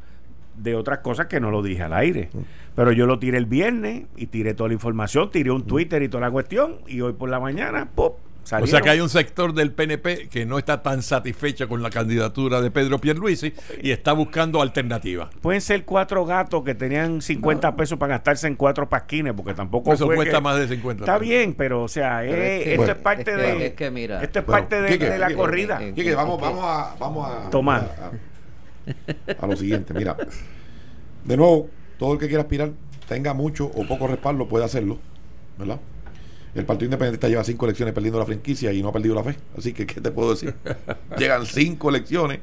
de otras cosas que no lo dije al aire. Pero yo lo tiré el viernes y tiré toda la información, tiré un Twitter y toda la cuestión y hoy por la mañana, ¡pop! O sea que hay un sector del PNP que no está tan satisfecha con la candidatura de Pedro Pierluisi y está buscando alternativas. Pueden ser cuatro gatos que tenían 50 pesos para gastarse en cuatro pasquines, porque tampoco Eso fue cuesta que- más de 50. Está bien, pero o sea, Pero es que- esto Bueno, es parte es que- de es que mira. esto es Bueno, parte de, Quique, de la Quique, corrida. Quique, vamos, a, vamos a Tomar. A, a- a lo siguiente, mira. De nuevo, todo el que quiera aspirar, tenga mucho o poco respaldo, puede hacerlo, ¿verdad? El Partido Independiente lleva cinco elecciones perdiendo la franquicia y no ha perdido la fe. Así que, ¿qué te puedo decir? Llegan cinco elecciones,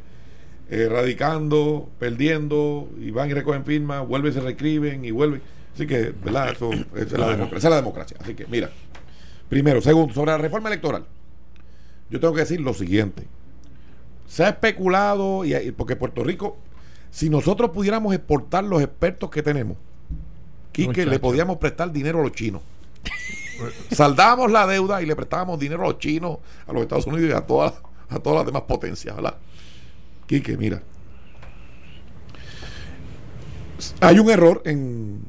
eh, radicando, perdiendo, y van y recogen firmas, vuelven y se reescriben y vuelven. Así que, ¿verdad? Eso, esa es la democracia, esa es la democracia. Así que, mira. Primero, segundo, sobre la reforma electoral. Yo tengo que decir lo siguiente. Se ha especulado, y, y- porque Puerto Rico, si nosotros pudiéramos exportar los expertos que tenemos, Quique, Muchacho. le podíamos prestar dinero a los chinos. Saldábamos la deuda y le prestábamos dinero a los chinos, a los Estados Unidos y a todas, a todas las demás potencias, ¿verdad? Quique, mira. Hay un error en,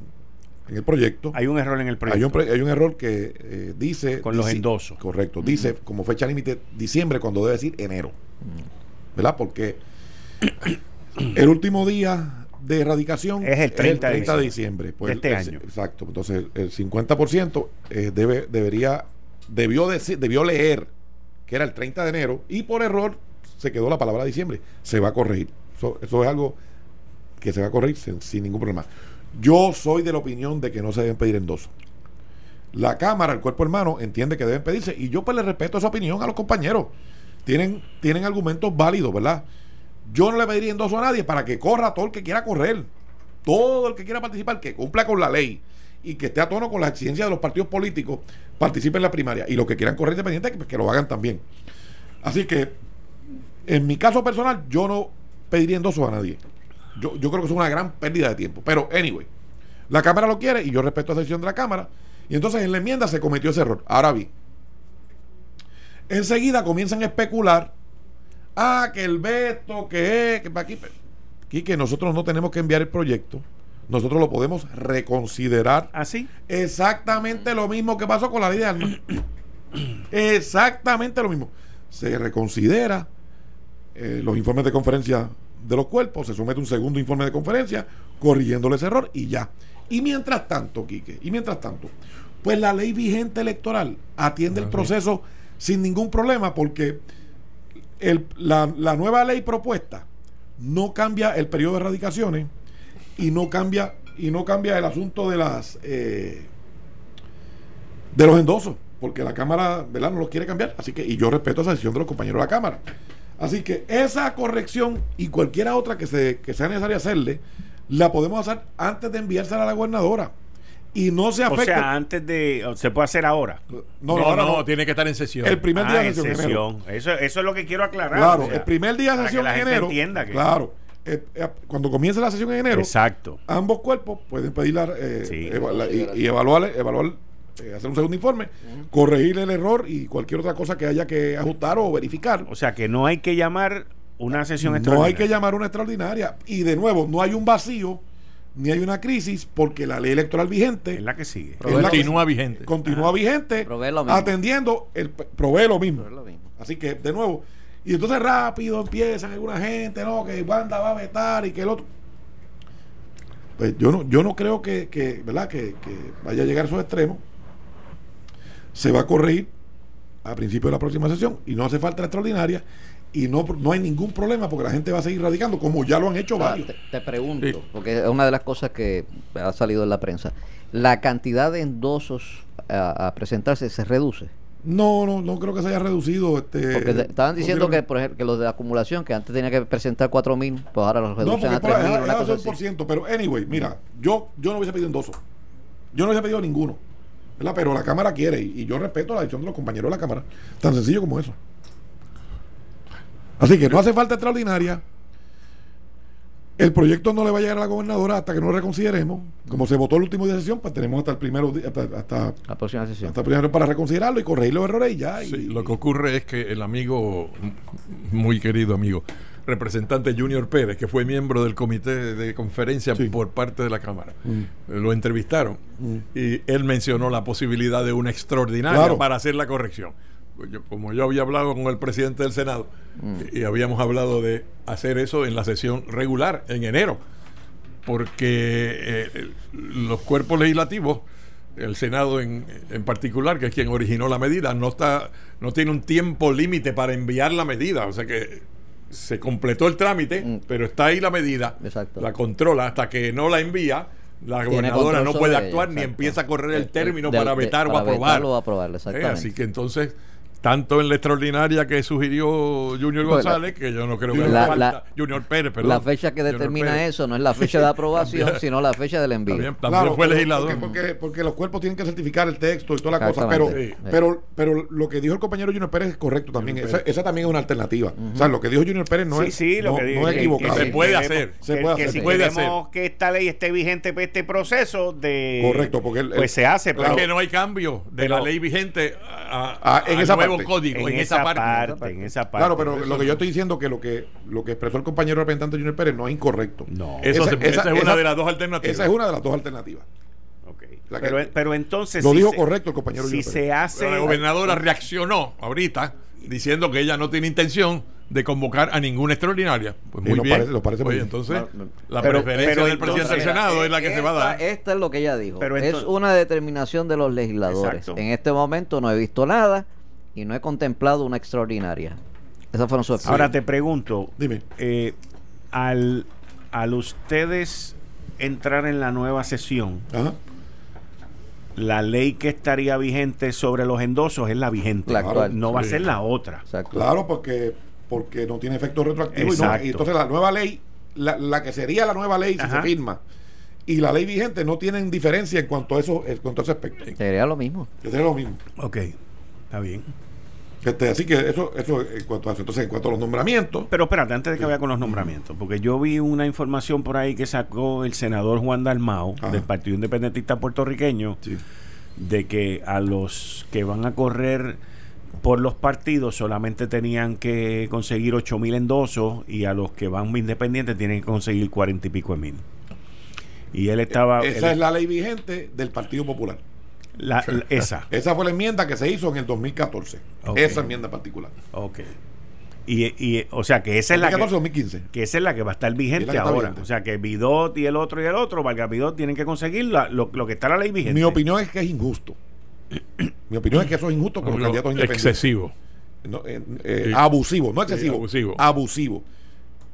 en el proyecto. Hay un error en el Hay proyecto. un, hay un error que eh, dice. Con los dice- endosos. Correcto. Dice como fecha límite diciembre cuando debe decir enero. ¿Verdad? Porque el último día de erradicación Es el 30 de de diciembre. Pues de este el- año. Exacto. Entonces el 50% eh, debe, debería, debió, decir, debió leer que era el 30 de enero y por error se quedó la palabra diciembre. Se va a corregir. Eso, eso es algo que se va a corregir sin, sin ningún problema. Yo soy de la opinión de que no se deben pedir endosos. La Cámara, el cuerpo hermano, entiende que deben pedirse y yo pues le respeto esa opinión a los compañeros. Tienen, tienen argumentos válidos, ¿verdad? Yo no le pediría endoso a nadie para que corra todo el que quiera correr. Todo el que quiera participar, que cumpla con la ley y que esté a tono con las exigencias de los partidos políticos, participe en la primaria. Y los que quieran correr independiente, que, que lo hagan también. Así que, en mi caso personal, yo no pediría endoso a nadie. Yo, yo creo que es una gran pérdida de tiempo. Pero, anyway, la Cámara lo quiere y yo respeto esa decisión de la Cámara. Y entonces en la enmienda se cometió ese error. Ahora bien, enseguida comienzan a especular. Ah, que el veto, que es, que para aquí. Quique, nosotros no tenemos que enviar el proyecto. Nosotros lo podemos reconsiderar. ¿Así? Exactamente lo mismo que pasó con la ley de armas. Exactamente lo mismo. Se reconsidera eh, los informes de conferencia de los cuerpos, se somete un segundo informe de conferencia corrigiéndole ese error y ya. Y mientras tanto, Quique, y mientras tanto, pues la ley vigente electoral atiende el proceso sin ningún problema porque la nueva ley propuesta no cambia el periodo de erradicaciones y no cambia y no cambia el asunto de las eh, de los endosos porque la cámara ¿verdad? no los quiere cambiar. Así que y yo respeto esa decisión de los compañeros de la cámara. Así que esa corrección y cualquiera otra que se que sea necesaria hacerle la podemos hacer antes de enviársela a la gobernadora y no se O afecta. sea, antes de. o Se puede hacer ahora. no, No, no, ahora no, no. tiene que estar en sesión. El primer día Ah, de en sesión. sesión. Eso, eso es lo que quiero aclarar. Claro, o sea, el primer día de para que sesión la en gente enero. entienda que- Claro. eh, eh, cuando comience la sesión en enero, Exacto. ambos cuerpos pueden pedir la, eh, Sí. la- y, y evaluar, evaluar eh, hacer un segundo informe, corregir el error y cualquier otra cosa que haya que ajustar o verificar. O sea, que no hay que llamar una sesión No hay extraordinaria. que llamar una extraordinaria. Y de nuevo, no hay un vacío ni hay una crisis porque la ley electoral vigente Es la que sigue. es la que Continúa vigente. continúa vigente Provee lo mismo. atendiendo el provee lo mismo. Provee lo mismo. Así que de nuevo y entonces rápido empiezan alguna gente no que Wanda va a vetar y que el otro pues yo no yo no creo que, que verdad que, que vaya a llegar a esos extremos se va a corregir a principio de la próxima sesión y no hace falta la extraordinaria y no, no hay ningún problema porque la gente va a seguir radicando como ya lo han hecho O sea, varios te, te pregunto, Sí. porque es una de las cosas que ha salido en la prensa. ¿La cantidad de endosos a, a presentarse se reduce? no no no creo que se haya reducido este Porque te- estaban diciendo que, por ejemplo, que los de acumulación, que antes tenía que presentar 4 mil, pues ahora los No, reducen porque a por 3 mil, una cosa por ciento, pero anyway, mira, yo, yo no hubiese pedido endoso. Yo no hubiese pedido ninguno. ¿verdad? Pero la Cámara quiere y, y yo respeto la decisión de los compañeros de la Cámara. Tan sencillo como eso. Así que no hace falta extraordinaria. El proyecto no le va a llegar a la gobernadora hasta que no lo reconsideremos. Como se votó el último día de sesión, pues tenemos hasta el primero hasta, hasta, La próxima sesión. hasta el primero para reconsiderarlo y corregir los errores y ya. y- Sí, lo que ocurre es que el amigo, muy querido amigo, representante Junior Pérez, que fue miembro del comité de conferencia Sí. por parte de la Cámara, Mm. lo entrevistaron y él mencionó la posibilidad de una extraordinaria Claro. para hacer la corrección. Yo- como yo había hablado con el presidente del Senado y habíamos hablado de hacer eso en la sesión regular en enero, porque eh, los cuerpos legislativos el Senado en, en particular, que es quien originó la medida, no está, no tiene un tiempo límite para enviar la medida. O sea que se completó el trámite, Mm. pero está ahí la medida, Exacto. la controla hasta que no la envía. La gobernadora no puede ella, actuar ni empieza a correr el De- término de- para de- vetar o aprobar. vetarlo aprobarlo, Eh, así que entonces, tanto en la extraordinaria que sugirió Junior González, que yo no creo que la- la- Junior Pérez, perdón. la fecha que determina eso no es la fecha de aprobación, sino la fecha del envío. También, también Claro, fue legislador. Porque, porque, porque los cuerpos tienen que certificar el texto y toda la cosa. Pero. Sí. pero, pero lo que dijo el compañero Junior Pérez es correcto también. Esa, también es una alternativa. O sea, lo que dijo Junior Pérez no sí, es, sí, lo no, que digo. no es que- equivocado. que se puede hacer. Se que- puede que hacer. si puede queremos que esta ley esté vigente para este proceso de. Correcto, porque el- el- pues se hace, es que no hay cambio de la ley vigente a, Ah, en esa nuevo código, en, esa parte. en esa parte. Claro, pero lo que yo estoy diciendo que lo que lo que expresó el compañero representante Junior Pérez no es incorrecto. No. Eso Esa- se- esa, esa- es una esa- de las dos alternativas. Esa es una de las dos alternativas. Ok. La que- pero, pero entonces. Lo si dijo se- correcto el compañero Si Junior Pérez. se hace. Pero la gobernadora reaccionó ahorita diciendo que ella no tiene intención de convocar a ninguna extraordinaria. Pues muy nos bien. parece- nos parece muy Oye, bien. entonces, la Pero- preferencia pero del presidente del Senado es la que se va a dar. Esta, es lo que ella dijo. Pero es una determinación de los legisladores. Exacto. En este momento no he visto nada y no he contemplado una extraordinaria. Esas fueron sus Ahora te pregunto. Dime. eh, al, al ustedes entrar en la nueva sesión, Ajá. la ley que estaría vigente sobre los endosos es la vigente. La actual. No va a ser la otra. Exacto. Claro, porque porque no tiene efecto retroactivo y, no- y entonces la nueva ley, la, la que sería la nueva ley si Ajá. se firma y la ley vigente no tienen diferencia en cuanto a eso, en cuanto a ese aspecto. Sería lo mismo. Sería lo mismo. Ok, está bien. Este, así que eso, eso en cuanto a eso. Entonces, en cuanto a los nombramientos, Pero espérate, antes de que vaya con los nombramientos, porque yo vi una información por ahí que sacó el senador Juan Dalmao Ajá. del Partido Independentista Puertorriqueño sí. de que a los que van a correr por los partidos solamente tenían que conseguir 8 mil endosos y a los que van independientes tienen que conseguir 40 y pico de mil. Y él estaba... esa él- es la ley vigente del Partido Popular. La- la- esa. Esa fue la enmienda que se hizo en el 2014. Ok. Esa enmienda particular. Ok. Y, y, o sea que esa es la que, 2014-2015. que esa es la que va a estar Es vigente ahora. vigente. O sea que Bidot y el otro y el otro, Valga Bidot, tienen que conseguir la- lo, lo que está en la ley vigente. Mi opinión es que es injusto. Mi opinión es que eso es injusto con los candidatos independientes. excesivo. No, eh, eh, Sí. Abusivo, no Sí, excesivo. abusivo. Abusivo.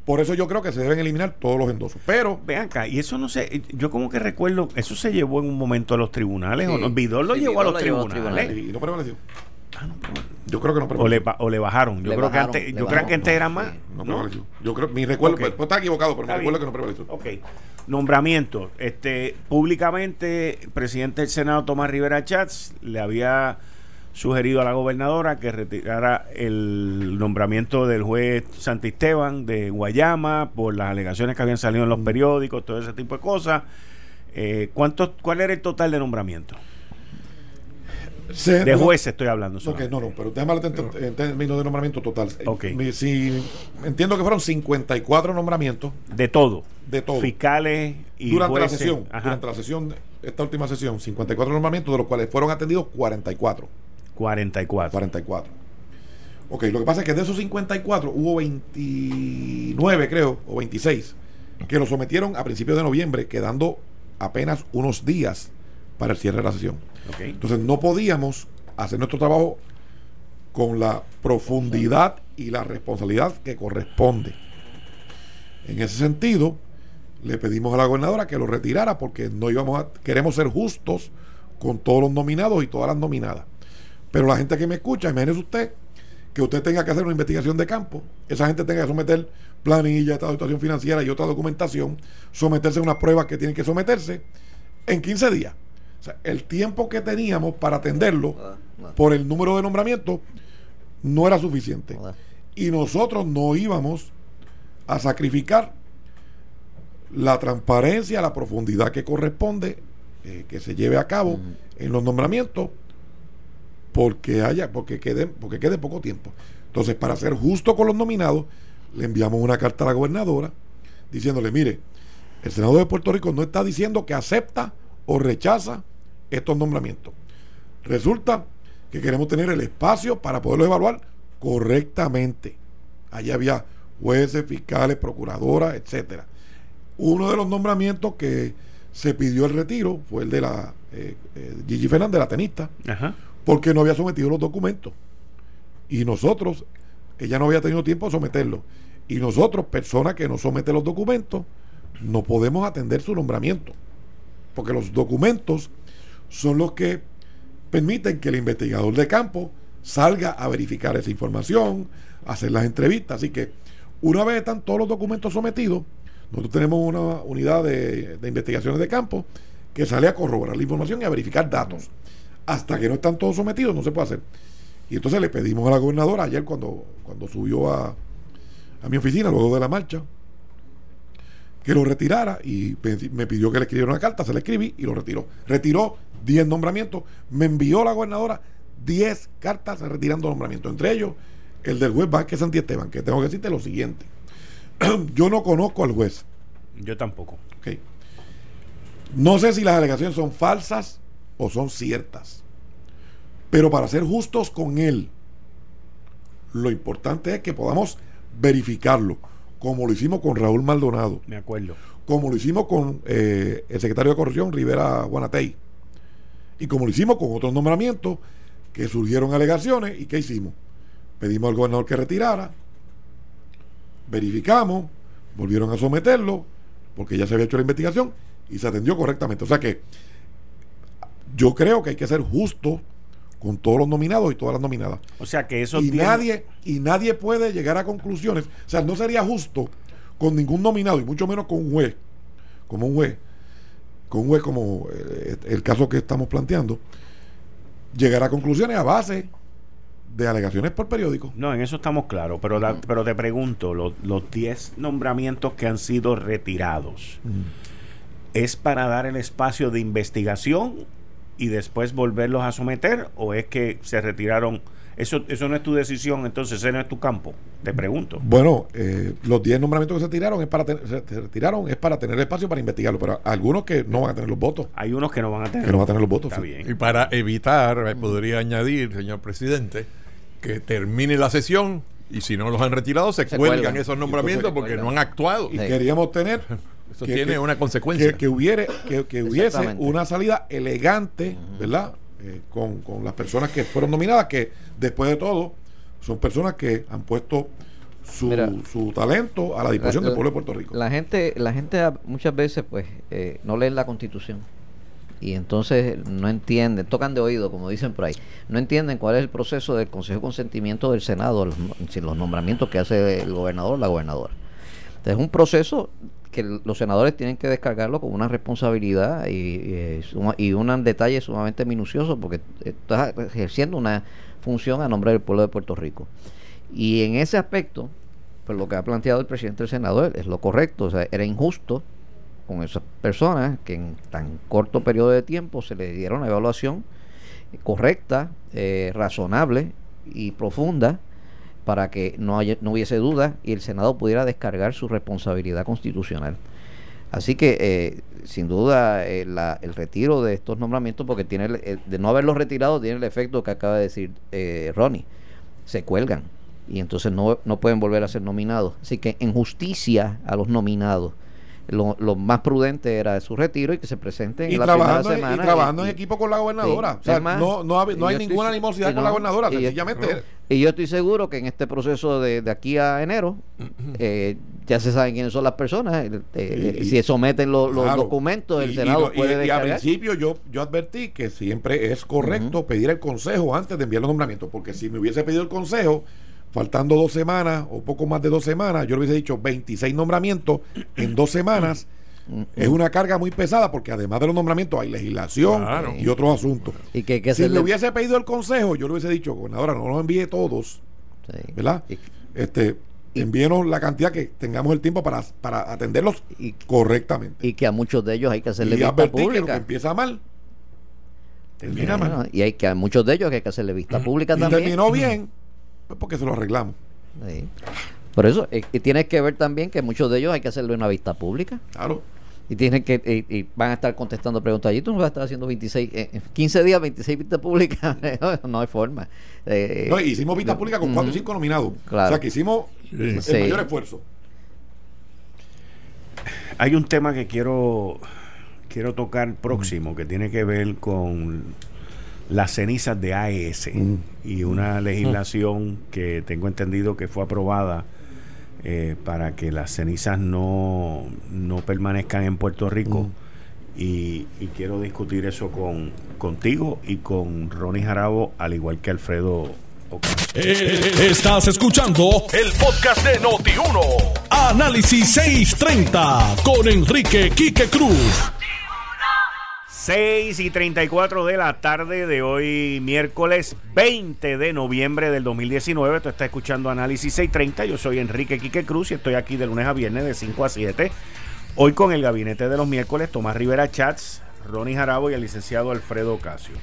Por eso yo creo que se deben eliminar todos los endosos. Pero Vean acá, y eso no sé, yo como que recuerdo, eso se llevó en un momento a los tribunales, Sí, ¿o no? Bidot lo sí, llevó a lo llevó a los tribunales. tribunales. y no prevaleció. Ah, no, Yo creo que no o le, prevaleció. o le bajaron. Yo Le creo bajaron, que antes, yo creo que antes eran más. No ¿no? prevaleció. Yo creo, mi recuerdo, Ok. pues, pues, está equivocado, pero Está recuerdo bien. que no prevaleció. Ok. Nombramiento. Este, públicamente, el presidente del Senado, Tomás Rivera Chats, le había sugerido a la gobernadora que retirara el nombramiento del juez Santisteban de Guayama por las alegaciones que habían salido en los periódicos, todo ese tipo de cosas. Eh, ¿cuántos, ¿Cuál era el total de nombramiento? Se- De jueces estoy hablando. Ok, solamente. no, no, pero déjame hablar en, términos de nombramiento total. Eh, Ok. mi- si, entiendo que fueron 54 nombramientos De todo. de todo. Fiscales y durante la jueces. sesión, Ajá. durante la sesión, esta última sesión, 54 nombramientos, de los cuales fueron atendidos 44. 44. 44. Ok, lo que pasa es que de esos 54 hubo 29, creo, o 26, que lo sometieron a principios de noviembre, quedando apenas unos días para el cierre de la sesión. Ok. Entonces no podíamos hacer nuestro trabajo con la profundidad y la responsabilidad que corresponde. En ese sentido, le pedimos a la gobernadora que lo retirara porque no íbamos a, queremos ser justos con todos los nominados y todas las nominadas. Pero la gente que me escucha, imagínese usted que usted tenga que hacer una investigación de campo, esa gente tenga que someter planilla, esta situación financiera y otra documentación, someterse a unas pruebas que tienen que someterse en 15 días. O sea, el tiempo que teníamos para atenderlo por el número de nombramientos no era suficiente. Y nosotros no íbamos a sacrificar la transparencia, la profundidad que corresponde eh, que se lleve a cabo en los nombramientos porque haya, porque quede, porque quede poco tiempo. Entonces, para ser justo con los nominados, le enviamos una carta a la gobernadora diciéndole, mire, el Senado de Puerto Rico no está diciendo que acepta o rechaza estos nombramientos. Resulta que queremos tener el espacio para poderlo evaluar correctamente. Allí había jueces, fiscales, procuradoras, etcétera. Uno de los nombramientos que se pidió el retiro fue el de la eh, eh, Gigi Fernández, la tenista, Ajá. Porque no había sometido los documentos. Y nosotros, ella no había tenido tiempo de someterlos. Y nosotros, personas que no someten los documentos, no podemos atender su nombramiento. Porque los documentos son los que permiten que el investigador de campo salga a verificar esa información, hacer las entrevistas. Así que una vez están todos los documentos sometidos, nosotros tenemos una unidad de, de investigaciones de campo que sale a corroborar la información y a verificar datos. Hasta que no están todos sometidos, no se puede hacer. Y entonces le pedimos a la gobernadora ayer cuando, cuando subió a, a mi oficina, luego de la marcha, que lo retirara y me pidió que le escribiera una carta, se la escribí y lo retiró. Retiró 10 nombramientos, me envió la gobernadora 10 cartas retirando nombramientos, entre ellos el del juez Vázquez Santiesteban, que tengo que decirte lo siguiente. Yo no conozco al juez, Yo tampoco. No sé si las alegaciones son falsas o son ciertas. Pero para ser justos con él, lo importante es que podamos verificarlo, como lo hicimos con Raúl Maldonado, Me acuerdo. como lo hicimos con eh, el secretario de Corrupción, Rivera Guanatey, y como lo hicimos con otros nombramientos que surgieron alegaciones, ¿y qué hicimos? Pedimos al gobernador que retirara, verificamos, volvieron a someterlo, porque ya se había hecho la investigación y se atendió correctamente. O sea que yo creo que hay que ser justo con todos los nominados y todas las nominadas. O sea que esos Y 10 nadie, y nadie puede llegar a conclusiones. O sea, no sería justo con ningún nominado, y mucho menos con un juez, como un juez, con un juez como eh, el caso que estamos planteando, llegar a conclusiones a base de alegaciones por periódico. No, en eso estamos claros, pero, la- pero te pregunto, lo- los 10 nombramientos que han sido retirados, ¿es para dar el espacio de investigación y después volverlos a someter o es que se retiraron? Eso, eso no es tu decisión, entonces ese no es tu campo. Te pregunto. Bueno, eh, los 10 nombramientos que se tiraron es para ten- se retiraron es para tener espacio para investigarlo, pero algunos que no van a tener los votos, Hay unos que no van a tener. que no van a tener los votos. Está sí. bien. Y para evitar, eh, podría añadir, señor presidente, que termine la sesión y si no los han retirado, se, Se cuelgan cuelgan. esos nombramientos porque cuelgan. no han actuado. Y Sí. queríamos tener Eso que- tiene que- una consecuencia. que, que hubiere que, que hubiese una salida elegante, ¿verdad? Eh, con, con las personas que fueron nominadas, que después de todo son personas que han puesto su, Mira. su talento a la disposición La- del pueblo de Puerto Rico. La gente, la gente muchas veces pues eh, no lee la constitución y entonces no entienden, tocan de oído, como dicen por ahí, no entienden cuál es el proceso del Consejo de Consentimiento del Senado, los, los nombramientos que hace el gobernador o la gobernadora. Entonces es un proceso que los senadores tienen que descargarlo con una responsabilidad y, suma- y un detalle sumamente minucioso porque está ejerciendo una función a nombre del pueblo de Puerto Rico. Y en ese aspecto, pues lo que ha planteado el presidente del Senado es, lo correcto, o sea, era injusto con esas personas que en tan corto periodo de tiempo se le diera una evaluación correcta, eh, razonable y profunda para que no, haya, no hubiese duda y el Senado pudiera descargar su responsabilidad constitucional. Así que, eh, sin duda, eh, el retiro de estos nombramientos, porque tiene de no haberlos retirado, tiene el efecto que acaba de decir eh, Ronnie, se cuelgan y entonces no, no pueden volver a ser nominados. Así que, en justicia a los nominados, lo, lo más prudente era su retiro y que se presenten Y en la primera y trabajando y- en equipo con la gobernadora. Sí, o sea, es más, no, no, no y hay yo ninguna estoy- animosidad y con la gobernadora. y yo- Sencillamente, Y yo estoy seguro que en este proceso de, de aquí a enero eh, ya se saben quiénes son las personas. eh, eh, Y- y- si someten lo- los Claro. documentos, el Y- y Senado y- puede y, al descargar. principio yo, yo advertí que siempre es correcto pedir el consejo antes de enviar los nombramientos, porque si me hubiese pedido el consejo, faltando dos semanas o poco más de dos semanas, yo le hubiese dicho 26 nombramientos en dos semanas. Es una carga muy pesada porque además de los nombramientos hay legislación Claro. y otros asuntos. Y que Si le hubiese pedido el consejo, yo le hubiese dicho, gobernadora, no los envíe todos, Sí. ¿verdad? Y- Este, envíenos la cantidad que tengamos el tiempo para, para atenderlos Y- correctamente. y que a muchos de ellos hay que hacerle Y vista advertí que lo que pública. empieza mal, termina Bueno, mal. y hay que a muchos de ellos hay que hacerle vista pública Y también. terminó bien, pues porque se lo arreglamos. Sí. Por eso, eh, y tienes que ver también que muchos de ellos hay que hacerle una vista pública. Claro. Y tienen que y, y van a estar contestando preguntas. allí tú no vas a estar haciendo 26, eh, en 15 días, 26 vistas públicas. no hay forma. Eh, No, hicimos vista pública con cuatro o ujú. cinco nominados. Claro. O sea que hicimos el Sí. mayor esfuerzo. Hay un tema que quiero, quiero tocar próximo que tiene que ver con las cenizas de AES y una legislación que tengo entendido que fue aprobada eh, para que las cenizas no, no permanezcan en Puerto Rico. Y, y quiero discutir eso con contigo y con Ronnie Jarabo, al igual que Alfredo. Eh, Estás escuchando el podcast de Noti1. Análisis 630 con Enrique Quique Cruz. 6 y 34 de la tarde de hoy, miércoles 20 de noviembre del 2019. Tú estás escuchando Análisis 630. Yo soy Enrique Quique Cruz y estoy aquí de lunes a viernes de 5 a 7. Hoy con el gabinete de los miércoles, Tomás Rivera Chats, Ronnie Jarabo y el licenciado Alfredo Ocasio.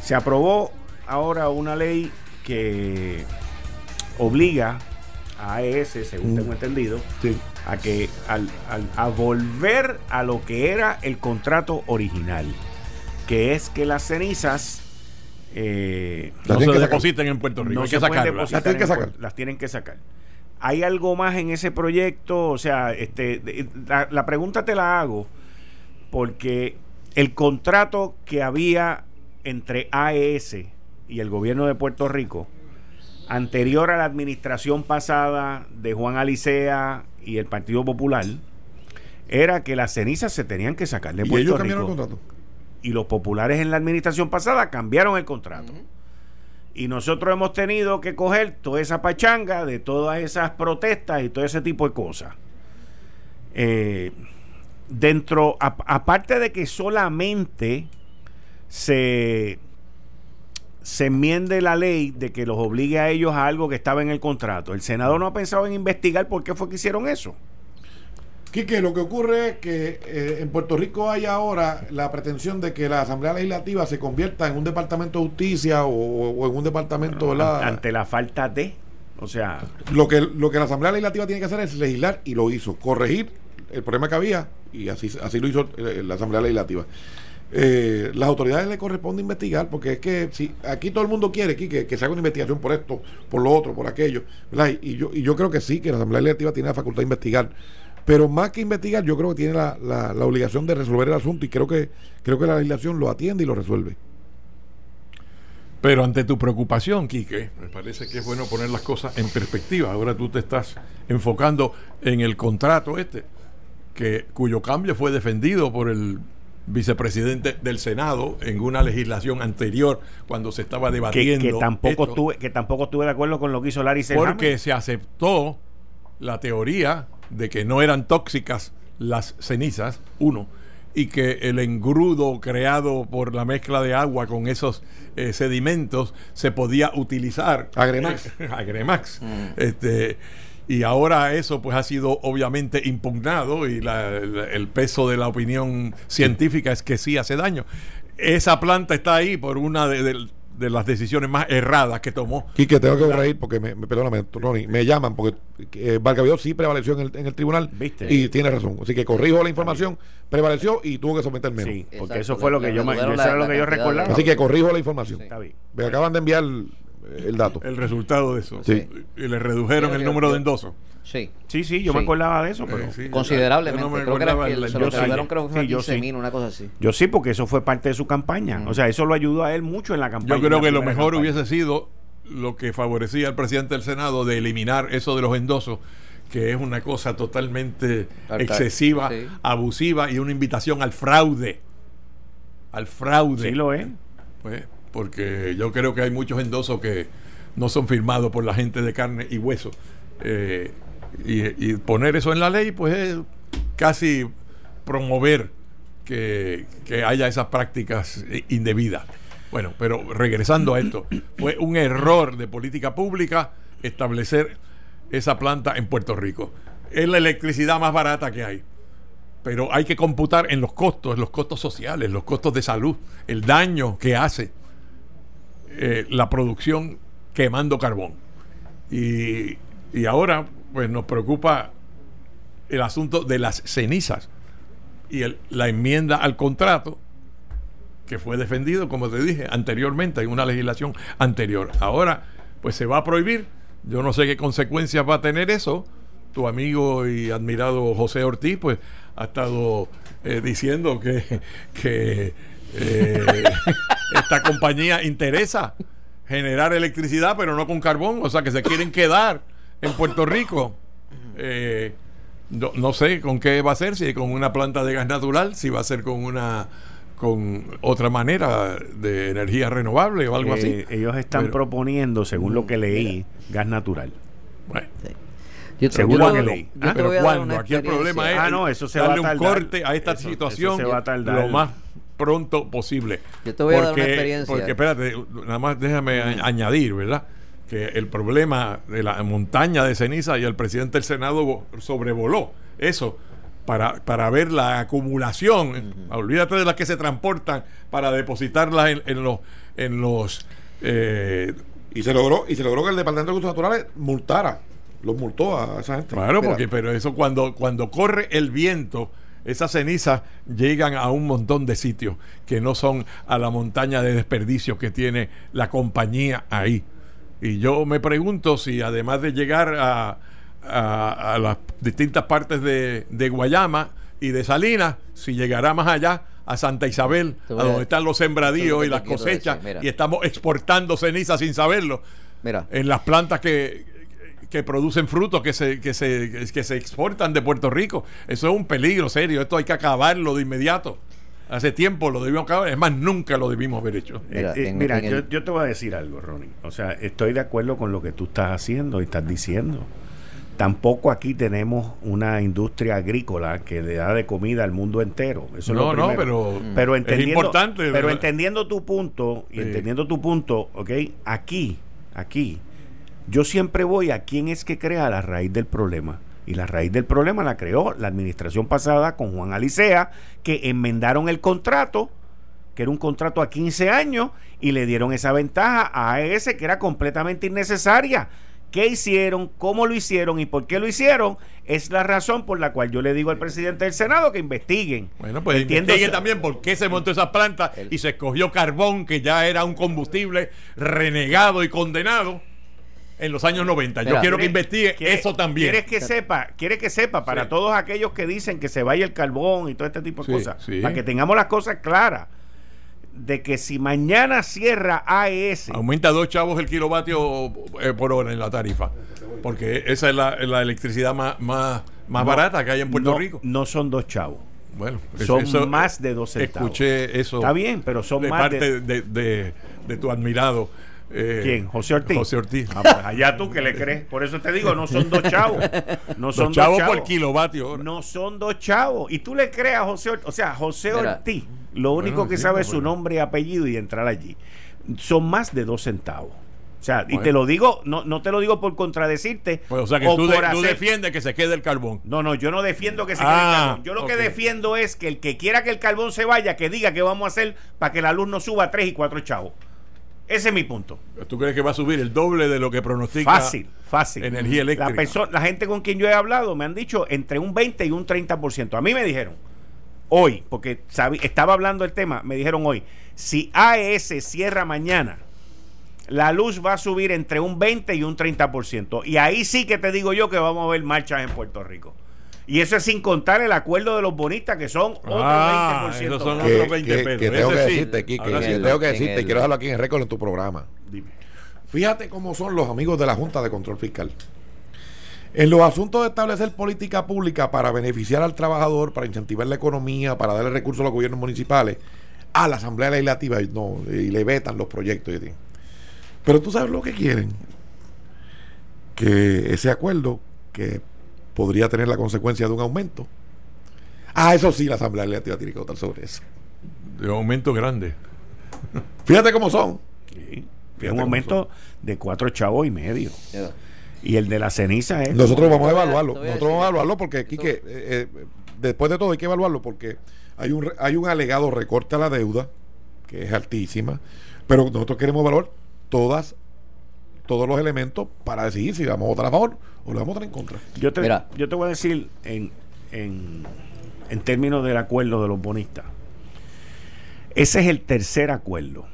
Se aprobó ahora una ley que obliga a AES, según tengo entendido, Sí. A que al, al- a volver a lo que era el contrato original, que es que las cenizas eh, no se que depositen en Puerto Rico. no hay que sacarlas. Las tienen que sacar. Las tienen que sacar. ¿Hay algo más en ese proyecto? O sea, este, de- la, la pregunta te la hago porque el contrato que había entre AES y el gobierno de Puerto Rico, anterior a la administración pasada de Juan Alicea y el Partido Popular, era que las cenizas se tenían que sacar de Y Puerto ellos Rico cambiaron el contrato. y los populares en la administración pasada cambiaron el contrato. Y nosotros hemos tenido que coger toda esa pachanga de todas esas protestas y todo ese tipo de cosas. Eh, dentro, aparte de que solamente se, se enmiende la ley de que los obligue a ellos a algo que estaba en el contrato, el Senado no ha pensado en investigar por qué fue que hicieron eso. Quique, lo que ocurre es que eh, en Puerto Rico hay ahora la pretensión de que la Asamblea Legislativa se convierta en un departamento de justicia o, o en un departamento, ¿verdad? Ante la falta de, o sea, Lo que, lo que la Asamblea Legislativa tiene que hacer es legislar y lo hizo, corregir el problema que había y así, así lo hizo eh, la Asamblea Legislativa. Eh, las autoridades le corresponde investigar porque es que si aquí todo el mundo quiere aquí que, se haga una investigación por esto, por lo otro, por aquello, y yo, y yo creo que sí, que la Asamblea Legislativa tiene la facultad de investigar. Pero más que investigar, yo creo que tiene la, la- la obligación de resolver el asunto y creo que, creo que la legislación lo atiende y lo resuelve. Pero ante tu preocupación, Quique, me parece que es bueno poner las cosas en perspectiva. Ahora tú te estás enfocando en el contrato este, que, cuyo cambio fue defendido por el vicepresidente del Senado en una legislación anterior cuando se estaba debatiendo. que tampoco esto, estuve, que tampoco estuve de acuerdo con lo que hizo Larry Selhammer. Porque se aceptó la teoría de que no eran tóxicas las cenizas, uno, y que el engrudo creado por la mezcla de agua con esos eh, sedimentos se podía utilizar. Agremax. Agremax. Este, y ahora eso pues ha sido obviamente impugnado y la- el peso de la opinión científica es que sí hace daño. Esa planta está ahí por una de, de- de las decisiones más erradas que tomó Quique, tengo que corregir porque, me, me- perdóname, Ronnie, me llaman porque eh, sí prevaleció en el, en el tribunal ¿Viste? y tiene razón. Así que corrijo la información, prevaleció y tuvo que someter menos. Sí, porque Exacto, eso fue lo que yo, me- eso era lo que yo recordaba. Así que corrijo la información. Está bien. Me acaban de enviar el, dato. el resultado de eso. Sí. Y le redujeron el número yo- de endosos. Sí. Sí, sí, yo Sí. me acordaba de eso, pero Eh, sí, Considerablemente. yo no me creo que, era que el- se lo redujeron, creo que fue Sí, a yo 15 sí. mil, una cosa así. yo sí, porque eso fue parte de su campaña. O sea, eso lo ayudó a él mucho en la campaña. Yo creo que lo mejor campaña. hubiese sido lo que favorecía al presidente del Senado de eliminar eso de los endosos, que es una cosa totalmente Arca- excesiva, sí. abusiva y una invitación al fraude. Al fraude. Sí lo es. Pues, porque yo creo que hay muchos endosos que no son firmados por la gente de carne y hueso. Eh, y, y poner eso en la ley, pues es casi promover que, que haya esas prácticas indebidas. Bueno, pero regresando a esto, fue un error de política pública establecer esa planta en Puerto Rico. Es la electricidad más barata que hay pero hay que computar en los costos, los costos sociales, los costos de salud, el daño que hace eh, la producción quemando carbón. Y, y ahora, pues nos preocupa el asunto de las cenizas y la enmienda al contrato que fue defendido, como te dije, anteriormente, en una legislación anterior. Ahora, pues se va a prohibir. Yo no sé qué consecuencias va a tener eso. Tu amigo y admirado José Ortiz, pues, ha estado eh, diciendo que, que eh, esta compañía interesa generar electricidad, pero no con carbón. O sea, que se quieren quedar en Puerto Rico. Eh, no, no sé con qué va a ser, si con una planta de gas natural, si va a ser con una con otra manera de energía renovable o algo así. Eh, ellos están Pero- proponiendo, según lo que leí, gas natural. Bueno, Yo te- Según yo lo te- que leí. yo Ah, pero una Aquí el problema es. Ah, no, eso se darle va a un corte a esta Eso- situación eso se va a tardar. lo más pronto posible. Yo te voy a dar una Porque- experiencia. Porque, espérate, nada más déjame añadir, ¿verdad? Que el problema de la montaña de ceniza y el presidente del Senado vo- sobrevoló eso para, para ver la acumulación. Olvídate de las que se transportan para depositarlas en, en los... En los eh, Y se logró, y se logró que el Departamento de Recursos Naturales multara, los multó a esa gente. Claro, porque pero eso cuando, cuando corre el viento, esas cenizas llegan a un montón de sitios que no son a la montaña de desperdicios que tiene la compañía ahí. Y yo me pregunto si además de llegar a, a- a las distintas partes de, de Guayama y de Salinas, si llegará más allá a Santa Isabel, a donde están los sembradíos y las cosechas, decir, y estamos exportando ceniza sin saberlo Mira, en las plantas que, que producen frutos que se, que, se, que se exportan de Puerto Rico. Eso es un peligro serio. Esto hay que acabarlo de inmediato. Hace tiempo lo debimos acabar. Es más, nunca lo debimos haber hecho. Mira, Eh, eh, en- mira, en yo, el- yo te voy a decir algo, Ronnie. O sea, estoy de acuerdo con lo que tú estás haciendo y estás diciendo. Tampoco aquí tenemos una industria agrícola que le da de comida al mundo entero. Eso es No, lo no, pero pero es entendiendo, importante, Pero entendiendo tu punto y Sí. entendiendo tu punto, ¿ok? Aquí, aquí, yo siempre voy a quién es que crea la raíz del problema. Y la raíz del problema la creó la administración pasada con Juan Alicea, que enmendaron el contrato, que era un contrato a 15 años, y le dieron esa ventaja a AES que era completamente innecesaria. ¿Qué hicieron? ¿Cómo lo hicieron? ¿Y por qué lo hicieron? Es la razón por la cual yo le digo al presidente del Senado que investiguen. Bueno, pues Entiendo- investigue también por qué se montó esa planta y se escogió carbón, que ya era un combustible renegado y condenado en los años 90. Yo Mira, quiero que ¿Quieres- investigue quieres- eso también. ¿Quieres que sepa? ¿Quieres que sepa para Sí. todos aquellos que dicen que se vaya el carbón y todo este tipo de Sí, cosas? sí. Para que tengamos las cosas claras. De que si mañana cierra AES, Aumenta dos chavos el kilovatio eh, por hora en la tarifa. Porque esa es la, la electricidad más, más, más No, barata que hay en Puerto no, Rico. No son dos chavos. Bueno, es- Son eso- más de dos centavos. Escuché eso. Está bien, pero son de más parte de, de- de tu admirado. Eh, ¿Quién? ¿José Ortiz? José Ortiz. Ah, pues allá tú que le crees. Por eso te digo, no son dos chavos. No son Los chavos dos por chavos. kilovatio hora. No son dos chavos. Y tú le crees a José Ortiz. O sea, José Mira. Ortiz, lo único Bueno, que sí, sabe pues, es su bueno. nombre y apellido y entrar allí. Son más de dos centavos. O sea, y te lo digo, no, no te lo digo por contradecirte. Pues, o sea que o tú, de- por tú hacer- defiendes que se quede el carbón. No, no, yo no defiendo que se quede Ah, el carbón. Yo lo que defiendo es que el que quiera que el carbón se vaya, que diga que vamos a hacer para que la luz no suba a tres y cuatro chavos. Ese es mi punto. ¿Tú crees que va a subir el doble de lo que pronostica? Fácil, fácil. Energía eléctrica. La, la gente con quien yo he hablado me han dicho entre un 20 y un 30%. A mí me dijeron hoy, porque estaba hablando el tema, me dijeron hoy, si AES cierra mañana, la luz va a subir entre un 20 y un 30%. Y ahí sí que te digo yo que vamos a ver marchas en Puerto Rico. Y eso es sin contar el acuerdo de los bonistas, que son otro Ah, 20%. esos son otros 20 que- pesos. que tengo que decirte, Ahora que sí. tengo que decirte, el- quiero dejarlo aquí en récord en tu programa. Dime. Fíjate cómo son los amigos de la Junta de Control Fiscal. En los asuntos de establecer política pública para beneficiar al trabajador, para incentivar la economía, para darle recursos a los gobiernos municipales, a la Asamblea Legislativa y, no, y le vetan los proyectos. y. Pero tú sabes lo que quieren. Que ese acuerdo, que podría tener la consecuencia de un aumento. Ah, eso sí, la Asamblea Legislativa tiene que votar sobre eso. De aumento grande. Fíjate cómo son. Sí. Fíjate un aumento de cuatro chavos y medio. Y el de la ceniza es. Nosotros vamos a evaluarlo. Nosotros vamos a evaluarlo porque, Quique, eh, eh, después de todo hay que evaluarlo porque hay un, hay un alegado recorte a la deuda, que es altísima, pero nosotros queremos evaluar todas todos los elementos para decidir si vamos a votar a favor o le vamos a votar en contra. Yo te, Mira. yo te voy a decir en, en, en términos del acuerdo de los bonistas. Ese es el tercer acuerdo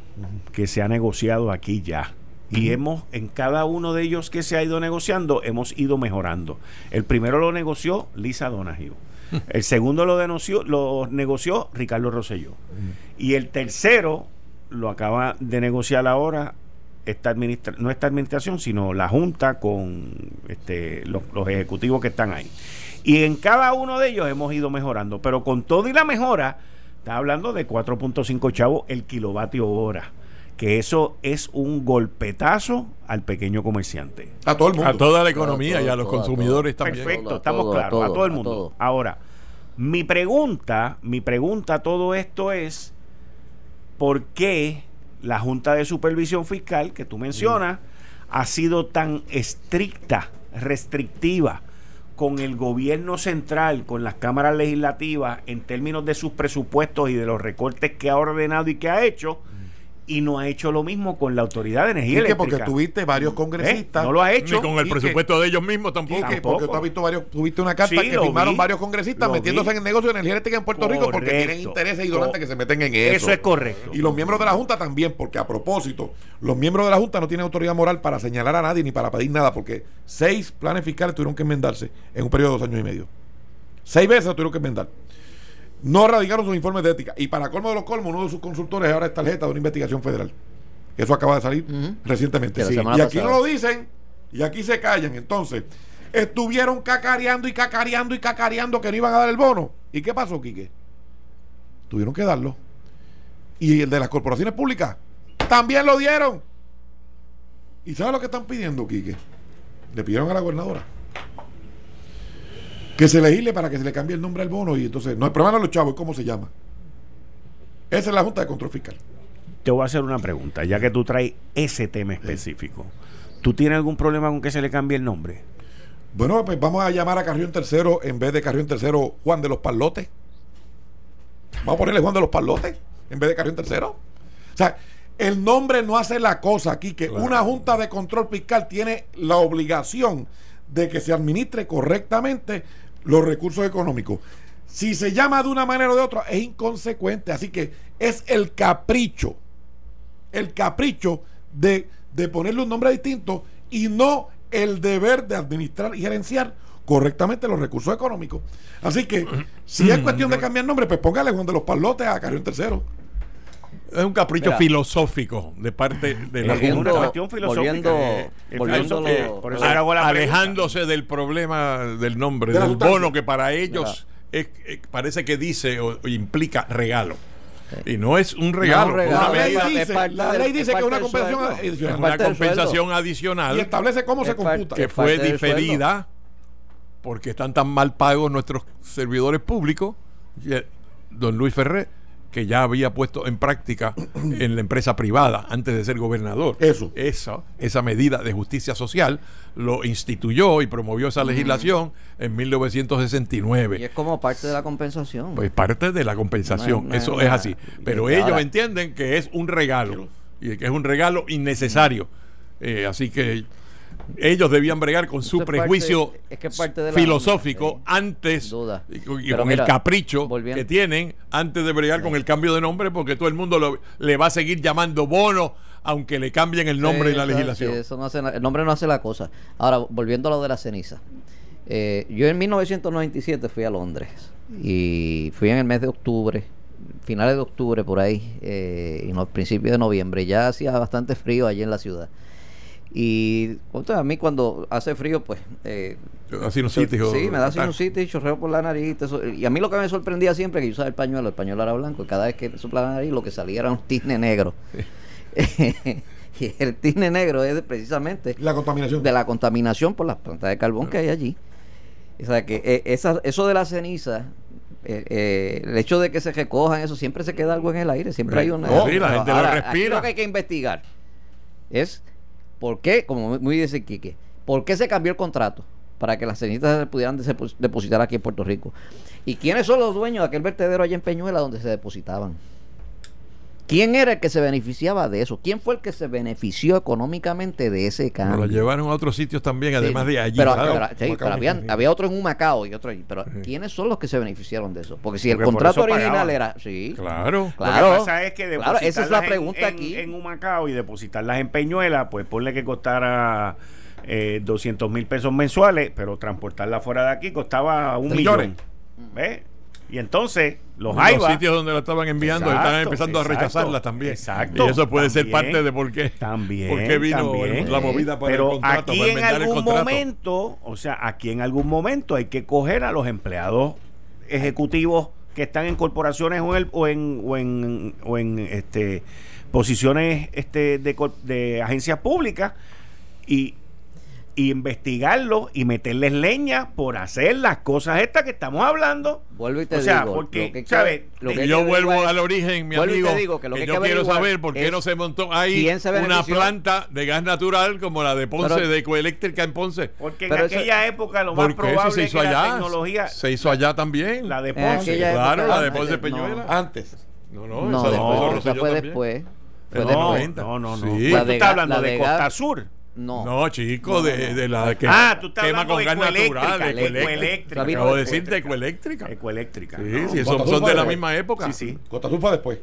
que se ha negociado aquí ya. Y hemos, en cada uno de ellos que se ha ido negociando, hemos ido mejorando. El primero lo negoció Lisa Donahue. El segundo lo, denoció, lo negoció Ricardo Rosselló. Y el tercero lo acaba de negociar ahora esta administra no esta administración, sino la Junta con este, los, los ejecutivos que están ahí. Y en cada uno de ellos hemos ido mejorando, pero con todo y la mejora, está hablando de 4.5 chavos el kilovatio hora, que eso es un golpetazo al pequeño comerciante. A todo el mundo. A toda la economía Todo, y a los todo, consumidores todo. también. Perfecto, estamos claros, a todo el mundo. todo. Ahora, mi pregunta, mi pregunta a todo esto es ¿por qué la Junta de Supervisión Fiscal que tú mencionas ha sido tan estricta, restrictiva con el gobierno central, con las cámaras legislativas en términos de sus presupuestos y de los recortes que ha ordenado y que ha hecho y no ha hecho lo mismo con la Autoridad de Energía Quique, porque tuviste varios ¿Eh? congresistas. No lo ha hecho. Ni con el Y presupuesto de ellos mismos tampoco. Quique, Tampoco. porque tú has visto varios, tuviste una carta Sí, que firmaron vi. varios congresistas Lo metiéndose vi. en el negocio de energía eléctrica en Puerto Rico porque tienen intereses idiolantes Co- que se meten en eso. Eso es correcto. Y los miembros de la Junta también, porque a propósito, los miembros de la Junta no tienen autoridad moral para señalar a nadie ni para pedir nada, porque seis planes fiscales tuvieron que enmendarse en un periodo de dos años y medio. Seis veces lo tuvieron que enmendar. No radicaron sus informes de ética. Y para colmo de los colmos, uno de sus consultores ahora es tarjeta de una investigación federal. Eso acaba de salir recientemente. Sí, Y aquí no lo dicen y aquí se callan. Entonces, estuvieron cacareando y cacareando y cacareando que no iban a dar el bono. ¿Y qué pasó, Quique? Tuvieron que darlo. Y el de las corporaciones públicas también lo dieron. ¿Y sabes lo que están pidiendo, Quique? Le pidieron a la gobernadora que se legisle para que se le cambie el nombre al bono. Y entonces, no, el problema no es los chavos, cómo se llama. Esa es la Junta de Control Fiscal. Te voy a hacer una pregunta, ya que tú traes ese tema específico. ¿Tú tienes algún problema con que se le cambie el nombre? Bueno, pues vamos a llamar a Carrión Tercero en vez de Carrión Tercero Juan de los Palotes. Vamos a ponerle Juan de los Palotes en vez de Carrión Tercero. O sea, el nombre no hace la cosa aquí, que Claro. una Junta de Control Fiscal tiene la obligación de que se administre correctamente los recursos económicos. Si se llama de una manera o de otra, es inconsecuente. Así que es el capricho, el capricho de, de ponerle un nombre distinto y no el deber de administrar y gerenciar correctamente los recursos económicos. Así que, si es cuestión de cambiar nombre, pues póngale Juan de los Palotes a Carrión Tercero. Es un capricho Mira. filosófico de parte de la Es Volviendo- una cuestión filosófica. volviendo- eh, es Por eso A- la pregunta. alejándose del problema del nombre, De del bono que para ellos es- eh, parece que dice o, o implica regalo. Y no es un regalo, No, es regalo, una La ley es dice, parte la ley es dice que es una compensación es adicional. Es una compensación adicional Y establece cómo se Es parte- computa. que es fue diferida porque están tan mal pagos nuestros servidores públicos. eh, Don Luis Ferré, que ya había puesto en práctica en la empresa privada antes de ser gobernador. Eso. Esa, esa medida de justicia social lo instituyó y promovió esa legislación en Y 1969. es como parte de la compensación. Pues parte de la compensación, No, no, eso no, es así. Pero Y ellos ahora- entienden que es un regalo y que es un regalo innecesario. Eh, así que ellos debían bregar con su parte- prejuicio es que parte filosófico sí, antes duda. y, con- mira, el capricho volviendo- que tienen antes de bregar con el cambio de nombre porque todo el mundo lo- le va a seguir llamando bono aunque le cambien el nombre Sí, y la eso- legislación. sí, eso no hace na- el nombre no hace la cosa. Ahora, volviendo a lo de la ceniza. Eh, yo en 1997 fui a Londres y fui en el mes de octubre, finales de octubre por ahí, eh, y no, principios de noviembre. Ya hacía bastante frío allí en la ciudad. Y a mí cuando hace frío, pues... eh, Da sinusitis o- Sí, me da sinusitis, chorreo por la nariz. eso- y a mí lo que me sorprendía siempre que yo usaba el pañuelo, el pañuelo era blanco, y cada vez que soplaba la nariz lo que salía era un tizne negro. y el tizne negro es precisamente La contaminación. de la contaminación por las plantas de carbón que hay allí. O sea que eh, esa- eso de la ceniza, eh, eh, el hecho de que se recojan eso, siempre se queda algo en el aire, siempre hay una... No, sí, la gente lo Ahora, respira. lo que hay que investigar es por qué, como muy dice Quique, por qué se cambió el contrato para que las cenizas se pudieran depos- depositar aquí en Puerto Rico. ¿Y quiénes son los dueños de aquel vertedero allá en Peñuela donde se depositaban? ¿Quién era el que se beneficiaba de eso? ¿Quién fue el que se benefició económicamente de ese cambio? lo llevaron a otros sitios también, Sí, además de allí. Pero, ¿sabes? pero- sí, Macao, pero había, otro en un Macao y otro allí. Pero ¿quiénes son los que se beneficiaron de eso? Porque si el Porque contrato original pagaban. era. Sí. Claro. Claro. Lo que pasa es que Claro, esa es la depositarlas en- pregunta en, aquí. En Humacao y depositarlas en Peñuela, pues ponle que costara eh, 200 mil pesos mensuales, pero transportarlas fuera de aquí costaba un millón. ¿Ves? Y entonces los los sitios donde la estaban enviando Exacto, están empezando a exacto, rechazarlas también. exacto, y eso puede ser parte de por qué, También. por qué vino también. la movida para Pero el contrato, aquí para en algún momento, o sea, aquí en algún momento hay que coger a los empleados ejecutivos que están en corporaciones o en, o en, o en, o en, este, posiciones este, de, de agencias públicas y, y investigarlos y meterles leña por hacer las cosas estas que estamos hablando. Vuelvo y te O sea, digo. porque, lo que hay que- que yo que vuelvo averiguar al origen, mi y te amigo. digo que lo que hay yo que quiero saber por qué es no se montó ahí se una planta de gas natural como la de Ponce, Pero- de Ecoeléctrica en Ponce. Porque Pero en eso- aquella época lo más eso probable se es hizo que la allá. tecnología, Se hizo allá también. la de Ponce, claro, época, la de no, Ponce no, Peñuela. Antes. No, no, No, esa después, la esa Rosselló fue después. Fue no. 90. no, no, no. Sí. La tú de estás hablando la de, de Costa Sur. No. No, chico, de, de la que Ah, tú estás quema con gas natural. ecoeléctrica, de ecoeléctrica. Acabo de decir de ecoeléctrica. Ecoeléctrica. Sí, no. sí, son, son de la fue- misma época. Sí, sí. Fue después.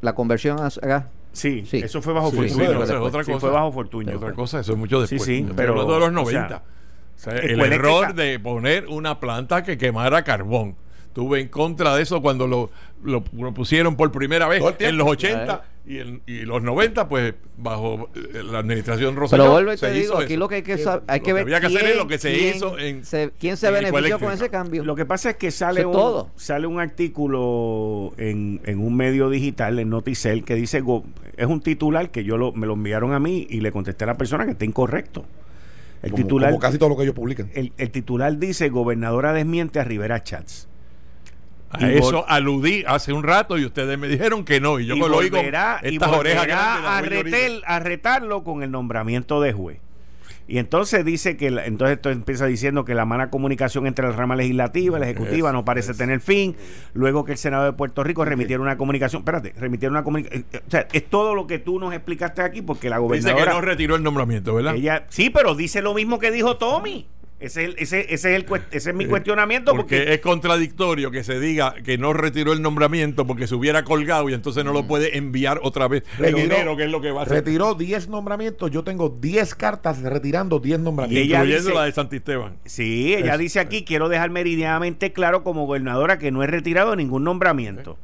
La conversión a gas. Sí, Sí. eso fue bajo Sí, Fortuño. sí, después. otra Sí, cosa. fue bajo Fortuño. Otra cosa, eso es mucho después. sí, Estoy pero, hablando de los o sea, 90. O sea, el error de poner una planta que quemara carbón. Estuve en contra de eso cuando lo, lo, lo pusieron por primera vez en los 80 y, en, y los 90, pues bajo eh, la administración Rosselló. Pero vuelvo y se te digo, aquí eso. lo que hay que, sab- hay Lo que que ver había que hacer es quién- lo que se quién hizo en- se- quién se en benefició con ese cambio. Lo que pasa es que sale un, todo. sale un artículo en, en un medio digital, en Noticel, que dice, go- es un titular que yo lo, me lo enviaron a mí y le contesté a la persona que está incorrecto. El Como, titular, como casi todo lo que ellos publican. el, el titular dice, gobernadora desmiente a Rivera Chats. A Y eso aludí hace un rato y ustedes me dijeron que no. Y yo y me lo oigo volverá, y estas orejas a, retel- a retarlo con el nombramiento de juez. Y entonces dice que, la- entonces esto empieza diciendo que la mala comunicación entre la rama legislativa y la ejecutiva no parece tener fin. Luego que el Senado de Puerto Rico remitiera una comunicación, espérate, remitiera una comunicación. O sea, es todo lo que tú nos explicaste aquí porque la Dice que gobernadora. no retiró el nombramiento, ¿verdad? ella, sí, pero dice lo mismo que dijo Tommy. Ese es, el- ese, ese es, el, ese es mi Eh, cuestionamiento porque, porque, es contradictorio que se diga que no retiró el nombramiento porque se hubiera colgado y entonces no lo puede enviar otra vez en Retiró- enero, que es lo que va a hacer. Retiró 10 nombramientos. Yo tengo 10 cartas retirando 10 Y nombramientos. ella incluyendo dice- la de Santisteban. Sí, ella dice aquí, quiero dejar meridianamente claro como gobernadora que no he retirado ningún nombramiento.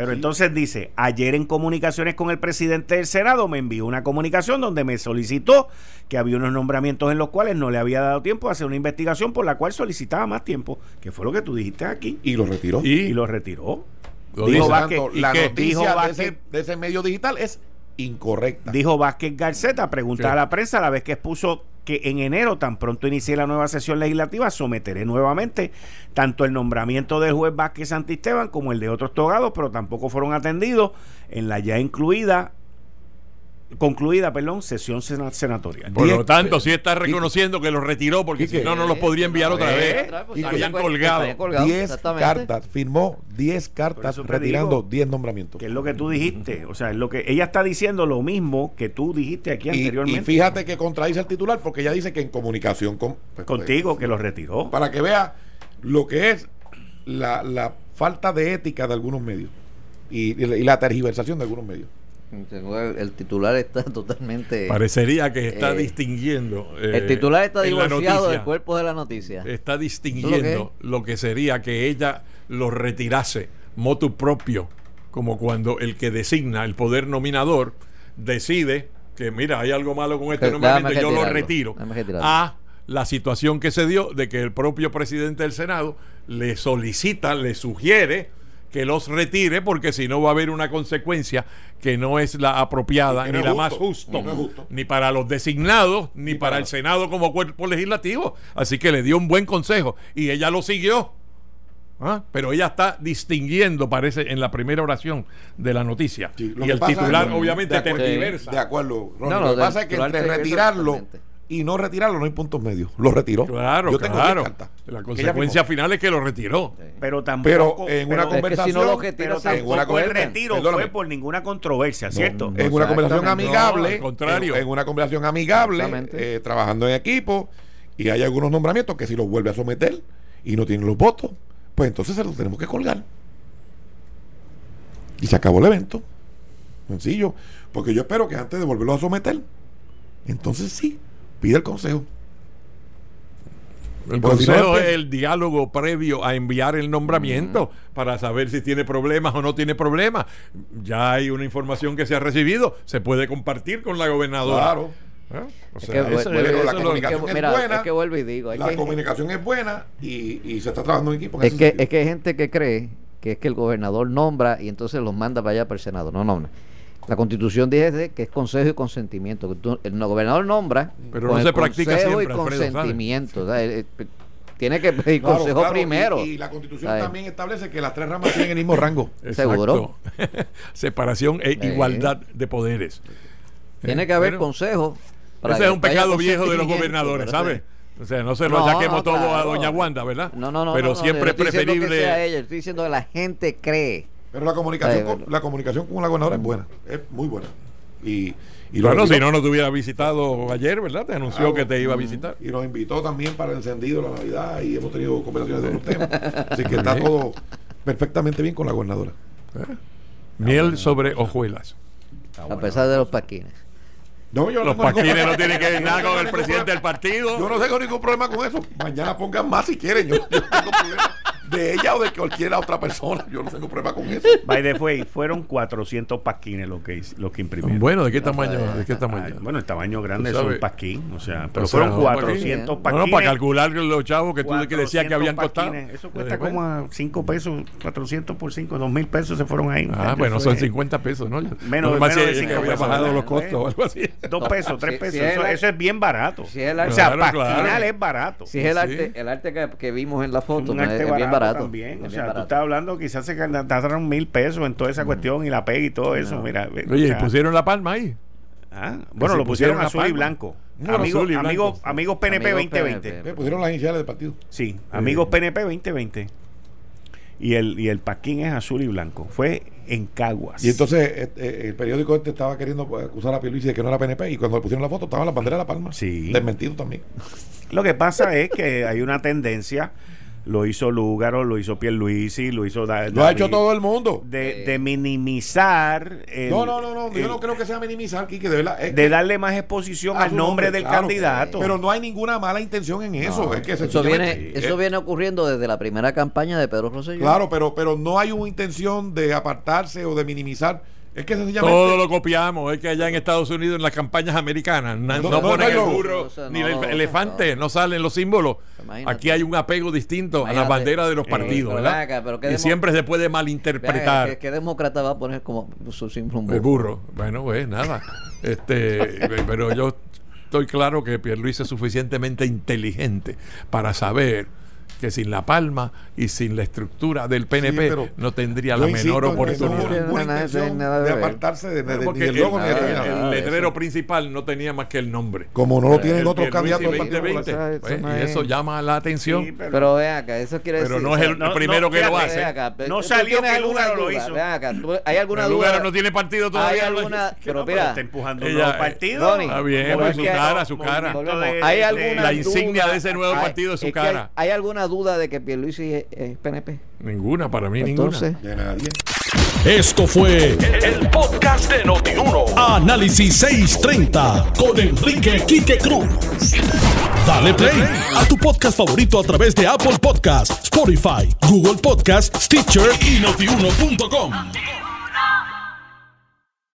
Pero entonces dice, ayer en comunicaciones con el presidente del Senado me envió una comunicación donde me solicitó que había unos nombramientos en los cuales no le había dado tiempo a hacer una investigación por la cual solicitaba más tiempo, que fue lo que tú dijiste aquí, Y lo retiró. y, lo retiró. Lo Dijo. Vázquez, Tanto, ¿y la noticia Dijo de, ese, de ese medio digital es incorrecta. Dijo Vázquez Garceta, pregunta Sí. a la prensa a la vez que expuso que en enero, tan pronto inicie la nueva sesión legislativa, someteré nuevamente tanto el nombramiento del juez Vázquez Santisteban como el de otros togados, pero tampoco fueron atendidos en la ya incluida, concluida, perdón, sesión sena- senatorial. Por lo tanto, sí está reconociendo que los retiró porque si no, no los podría enviar otra Eh, vez. Pues, estarían colgados. estarían colgados, 10 exactamente. cartas, firmó 10 cartas retirando digo 10 nombramientos. Que es lo que tú dijiste, o sea, es lo que ella está diciendo lo mismo que tú dijiste aquí Y, anteriormente. y fíjate que contradice al titular porque ella dice que en comunicación con, pues, contigo que lo retiró. para que vea lo que es la, la falta de ética de algunos medios y, y la- y la tergiversación de algunos medios. El, titular está totalmente. Parecería que está Eh, distinguiendo. eh, el titular está divorciado noticia, del cuerpo de la noticia. Está distinguiendo lo que sería que ella lo retirase motu propio, como cuando el que designa el poder nominador decide que, mira, hay algo malo con este nombramiento, yo lo retiro. A la situación que se dio de que el propio presidente del Senado le solicita, le sugiere que los retire porque si no va a haber una consecuencia que no es la apropiada ni no la es más justo, justo, no es justo. ni para los designados ni Ni para, para- el Senado como cuerpo legislativo. Así que le dio un buen consejo y ella lo siguió. ¿Ah? Pero ella está distinguiendo, parece, en la primera oración de la noticia. Sí, y el pasa es- titular, de obviamente, acuerdo- tergiversa. De acuerdo, Ronnie. No, no, lo que pasa es que entre retirarlo totalmente. Y no retirarlo no hay puntos medios. Lo retiró. Claro, Yo tengo 10 claro. La consecuencia final es que lo retiró. Pero tampoco. Pero en una pero- Es que conversación. si no lo pero retiras, en una tampoco el conversación- retiro perdóname. fue por ninguna controversia, ¿cierto? en una conversación amigable, No, al contrario. En, en una conversación amigable, eh, trabajando en equipo, y hay algunos nombramientos que si los vuelve a someter y no tienen los votos, pues entonces se los tenemos que colgar. Y se acabó el evento. Sencillo. Porque yo espero que antes de volverlo a someter, entonces sí, pide el consejo. El Porque si no, consejo es el diálogo previo a enviar el nombramiento para saber si tiene problemas o no tiene problemas. Ya hay una información que se ha recibido, se puede compartir con la gobernadora. Claro. ¿Eh? O Es sea, que, eso- la es lo- comunicación es que- es mira, buena, es que vuelvo y digo, La que- comunicación es buena y, y se está trabajando en equipo. en Es que, sentido. es que hay gente que cree que es que el gobernador nombra y entonces los manda para allá para el Senado. No, no, no. La constitución dice que es consejo y consentimiento. el gobernador nombra Pero con no el se practica consejo siempre, y consentimiento. O sea, eh, eh, tiene que pedir Claro, consejo claro, primero. Y, la constitución ¿sabes? también establece que las tres ramas tienen el mismo rango. Exacto. ¿Seguro? Separación e Eh. igualdad de poderes. Tiene que haber Bueno, consejo. para Ese es un pecado viejo de los gobernadores, ¿sabes? O sea, no se lo No, achaquemos no, todo a doña Wanda, ¿verdad? No, no, no. Pero no, no, siempre es diciendo que sea preferible. ella, estoy diciendo que la gente cree. Pero la comunicación, Ay, con, la comunicación con la gobernadora es buena, es muy buena. Y, y lo Bueno, si no, no te hubiera visitado ayer, ¿verdad? Te anunció Claro. que te iba a visitar. Y nos invitó también para el encendido de la Navidad y hemos tenido conversaciones de otros temas. Así que está todo perfectamente bien con la gobernadora. Miel sobre hojuelas. A pesar de los paquines. No, yo Los no tengo ningún- paquines no tienen que ver nada con el presidente del partido. Yo no tengo ningún problema con eso. Mañana pongan más si quieren. Yo, yo no tengo problema de ella o de cualquier otra persona. Yo no tengo problema con eso. By the way, fueron 400 pasquines los que, los que imprimieron. Bueno, ¿de qué tamaño? ¿De qué Ah, tamaño? bueno, el tamaño grande es un pasquín, o sea, pero O sea, fueron un 400 No, pasquines. no, para calcular los chavos que tú que decías que 400 habían costado. Eso cuesta Pues, como a 5 pesos, 400 por 5, 2 mil pesos se fueron ahí. Ah, Eso bueno, son 50 pesos, ¿no? Menos- no menos de que cinco había pesos, bajado los costos o algo así. 2 pesos, 3 Si- pesos. si eso, es- eso es bien barato. si es el o sea, Claro, pasquinar claro. es barato. Si es el arte, el arte que, que vimos en la foto, no, es, arte es bien barato. También. es O sea, tú estás hablando, quizás se gastaron mil pesos en toda esa cuestión y la pega y todo eso. Mira, Oye, ¿y sea, pusieron la palma ahí? ah, bueno, lo pusieron azul y blanco. No, amigos, azul y blanco. amigos, amigos PNP Amigos 2020. PNP. Eh, pusieron las iniciales del partido. Sí, amigos PNP 2020. Y el, y el paquín es azul y blanco. Fue en Caguas. Y entonces eh, eh, el periódico este estaba queriendo pues, acusar a Pierluisi de que no era PNP y cuando le pusieron la foto estaban las banderas de la palma. Sí. Desmentido también. Lo que pasa es que hay una tendencia lo hizo Lúgaro, lo hizo Pierluisi, lo hizo Da- Lo ha hecho todo el mundo. de, de minimizar el- No, no, no, no. Yo el- no creo que sea minimizar, Quique, de verdad. es de que- darle más exposición a al nombre, del claro. candidato. Pero no hay ninguna mala intención en eso. No, es que eso viene, eso eh, viene ocurriendo desde la primera campaña de Pedro Rosselló. Claro, pero, pero no hay una intención de apartarse o de minimizar. Es que sencillamente. Todo lo copiamos. Es que allá en Estados Unidos, en las campañas americanas, na- No, no, no, no ponen el burro ni el no, elefante, no. no salen los símbolos. Imagínate. Aquí hay un apego distinto a las Imagínate. banderas de los Sí, partidos, pero ¿verdad? acá, pero y siempre se puede malinterpretar. ¿qué, qué demócrata va a poner como su símbolo? El burro. Bueno, pues nada. Este, pero yo estoy claro que Pierluis es suficientemente inteligente para saber que sin la palma y sin la estructura del PNP pero no tendría la menor no oportunidad. Nada, de apartarse de, de- de- Porque el, logo nada, nada letrero eso. principal no tenía más que el nombre. Como no lo tienen El otros candidatos del Partido 2020, Popular. Eso- pues, eso no y es- eso llama la atención. Sí, pero- Pero ve acá, eso quiere Pero decir. no es el no, primero no, que lo hace. acá, No ¿tú salió que alguna Lúgaro lo duda? hizo. Ve acá, ¿tú- ¿hay alguna El duda? lugar no tiene partido ¿Hay todavía. alguna, pero mira, está empujando un nuevo partido. Está bien, Pero pues es su cara, su cara. ¿Hay alguna La insignia duda? de ese nuevo partido es su cara. Hay, hay alguna duda de que Pierluisi es, es PNP? Ninguna, para mí Entonces, ninguna. De nadie. Esto fue el podcast de Notiuno. Análisis 630 con Enrique Quique Cruz. Dale play a tu podcast favorito a través de Apple Podcasts, Spotify, Google Podcasts, Stitcher y notiuno.com.